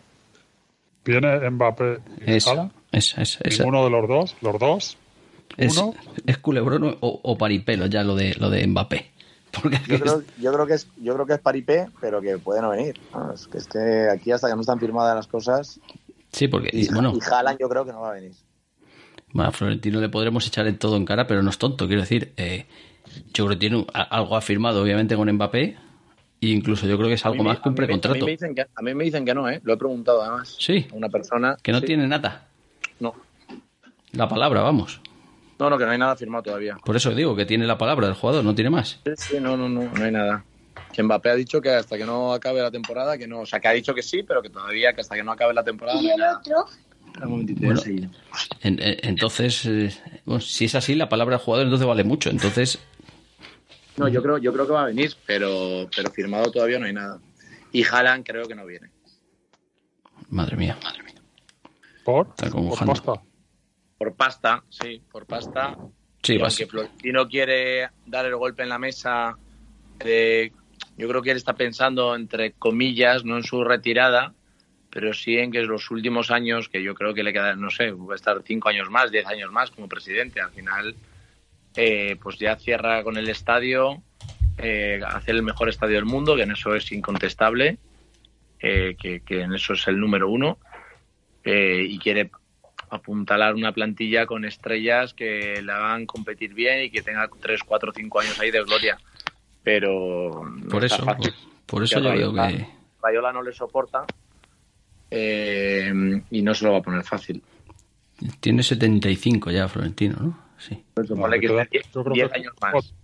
¿Viene Mbappé y es, Haaland? es, es, es, ¿Ninguno de los dos? ¿Los dos? es, uno. es culebrón o, o paripelo ya lo de lo de Mbappé. Porque Yo creo, yo creo que es yo creo que es paripé, pero que puede no venir. Vamos, que esté aquí hasta que no están firmadas las cosas. sí, porque Y, y, bueno, y Haaland yo creo que no va a venir. a Florentino le podremos echar en todo en cara, pero no es tonto. Quiero decir, eh, yo creo que tiene un- algo afirmado, obviamente, con Mbappé. E incluso yo creo que es algo mí me- más que un a mí me- precontrato. A mí, me dicen que, a mí me dicen que no, ¿eh? Lo he preguntado además. Sí. A una persona. Que no sí. tiene nada. No. La palabra, vamos. no, no, que no hay nada firmado todavía. Por eso digo que tiene la palabra del jugador, no tiene más. Sí, sí, no, no, no, no hay nada. Que Mbappé ha dicho que hasta que no acabe la temporada, que no, o sea, que ha dicho que sí, pero que todavía, que hasta que no acabe la temporada ¿Y el otro? Bueno. En- en- entonces, eh, bueno, si es así, la palabra del jugador entonces vale mucho. Entonces, No, yo creo, yo creo que va a venir, pero, pero firmado todavía no hay nada. Y Haaland creo que no viene. madre mía, madre mía. ¿Por? Está ¿Por pasta? Por pasta, sí, por pasta. Sí, y Florentino quiere dar el golpe en la mesa, de- yo creo que él está pensando, entre comillas, no en su retirada, pero sí en que en los últimos años, que yo creo que le quedan, no sé, va a estar cinco años más, diez años más como presidente. Al final, eh, pues ya cierra con el estadio, eh, hace el mejor estadio del mundo, que en eso es incontestable, eh, que, que en eso es el número uno, eh, y quiere apuntalar una plantilla con estrellas que la hagan competir bien y que tenga 3, 4, 5 años ahí de gloria. Pero no Por eso, por, por eso yo veo que Rayola no le soporta eh, y no se lo va a poner fácil. tiene 75 ya Florentino, ¿no? Sí. Pues ponle que yo creo 10 que- años más.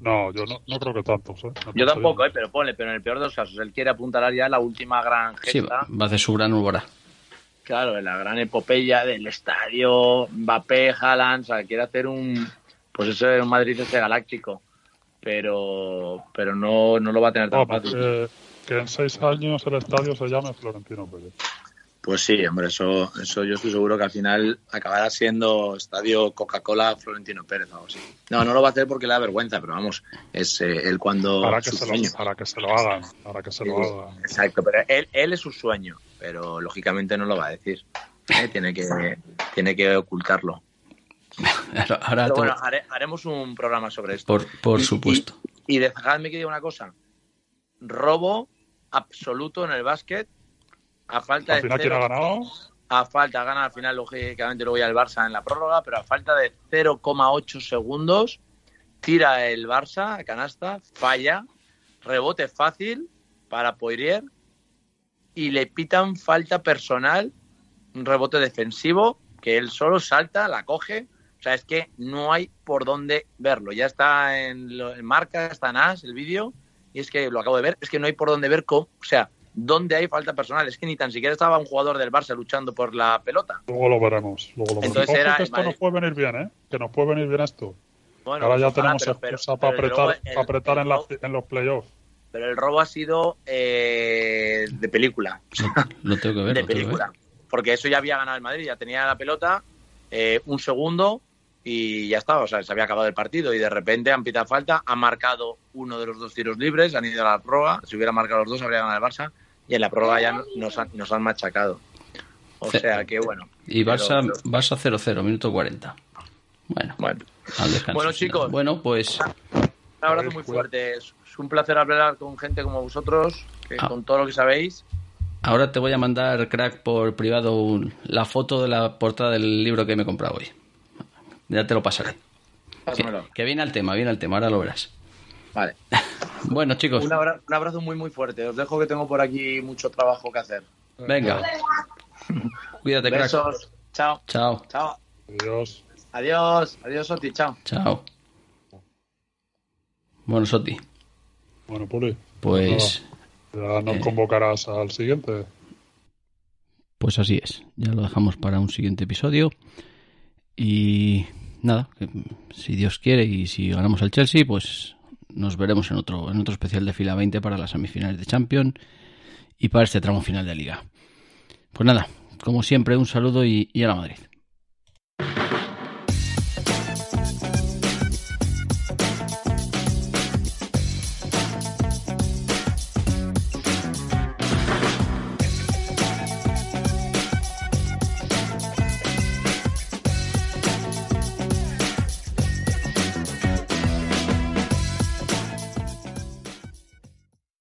No, yo no, no creo que tantos. ¿eh? Yo tampoco, eh, pero ponle, pero en el peor de los casos, él quiere apuntalar ya la última gran Sí, gesta, va va a hacer su gran obra. claro, en la gran epopeya del estadio, Mbappé, Haaland, o sea, quiere hacer un, pues eso es un Madrid este galáctico, pero pero no, no lo va a tener tan No, fácil. que, que en seis años el estadio se llame Florentino Pérez. Pues sí, hombre, eso, eso yo estoy seguro que al final acabará siendo estadio Coca-Cola Florentino Pérez o algo así. No, no lo va a hacer porque le da vergüenza, pero vamos, es eh, él cuando Para que, su se sueño. lo, para que se lo hagan. Para que se lo hagan. Exacto, pero él, él es su sueño, pero lógicamente no lo va a decir. ¿eh? Tiene que tiene que ocultarlo. Ahora, ahora Pero bueno, haré- haremos un programa sobre esto. por, por Y- supuesto. Y, y dejadme que diga una cosa. Robo absoluto en el básquet. A falta Al de final, ¿quién cero- ha ganado? a falta, gana al final, lógicamente, luego ya el Barça en la prórroga, pero a falta de 0,8 segundos, tira el Barça a canasta, falla, rebote fácil para Poirier y le pitan falta personal, un rebote defensivo, que él solo salta, la coge. O sea, es que no hay por dónde verlo. Ya está en, lo- en marca, está en AS el vídeo, y es que lo acabo de ver, es que no hay por dónde ver cómo, o sea, dónde hay falta personal. Es que ni tan siquiera estaba un jugador del Barça luchando por la pelota. Luego lo veremos. Luego lo veremos. Entonces Ojo era que esto nos puede venir bien, ¿eh? Que nos puede venir bien esto. Bueno, Ahora ya ojalá, tenemos pero- excusa pero para el apretar, robo- el- para apretar el en, la- en los playoffs. Pero el robo ha sido eh, de película. Lo tengo que ver. de película. Porque eso ya había ganado el Madrid, ya tenía la pelota, eh, un segundo y ya estaba. O sea, se había acabado el partido y de repente han pitado falta, han marcado uno de los dos tiros libres, han ido a la prórroga. Si hubiera marcado los dos, habría ganado el Barça. Y en la prórroga ya nos han, nos han machacado. O sea que bueno. Y Barça, Barça 0-0, minuto 40. Bueno, Bueno, al descanso. Bueno, chicos. Bueno, pues un abrazo muy fuerte. Es es un placer hablar con gente como vosotros, que Ah. con todo lo que sabéis. ahora te voy a mandar, crack, por privado un- la foto de la portada del libro que me he comprado hoy. Ya te lo pasaré. Que, Pásamelo. que viene al tema, viene al tema, ahora lo verás. Vale. Bueno, chicos, Un, abra- un abrazo muy, muy fuerte. Os dejo que tengo por aquí mucho trabajo que hacer. venga. Cuídate, crack. Besos. Chao. Chao, Chao. Adiós. Adiós. Adiós, Oti. Chao. chao. Bueno, Soti, Bueno, Puli, pues, ya nos Eh. convocarás al siguiente. pues así es. Ya lo dejamos para un siguiente episodio. Y nada, que, si Dios quiere y si ganamos al Chelsea, pues nos veremos en otro, en otro especial de fila 20 para las semifinales de Champions y para este tramo final de Liga. Pues nada, como siempre, un saludo y, y a la Madrid.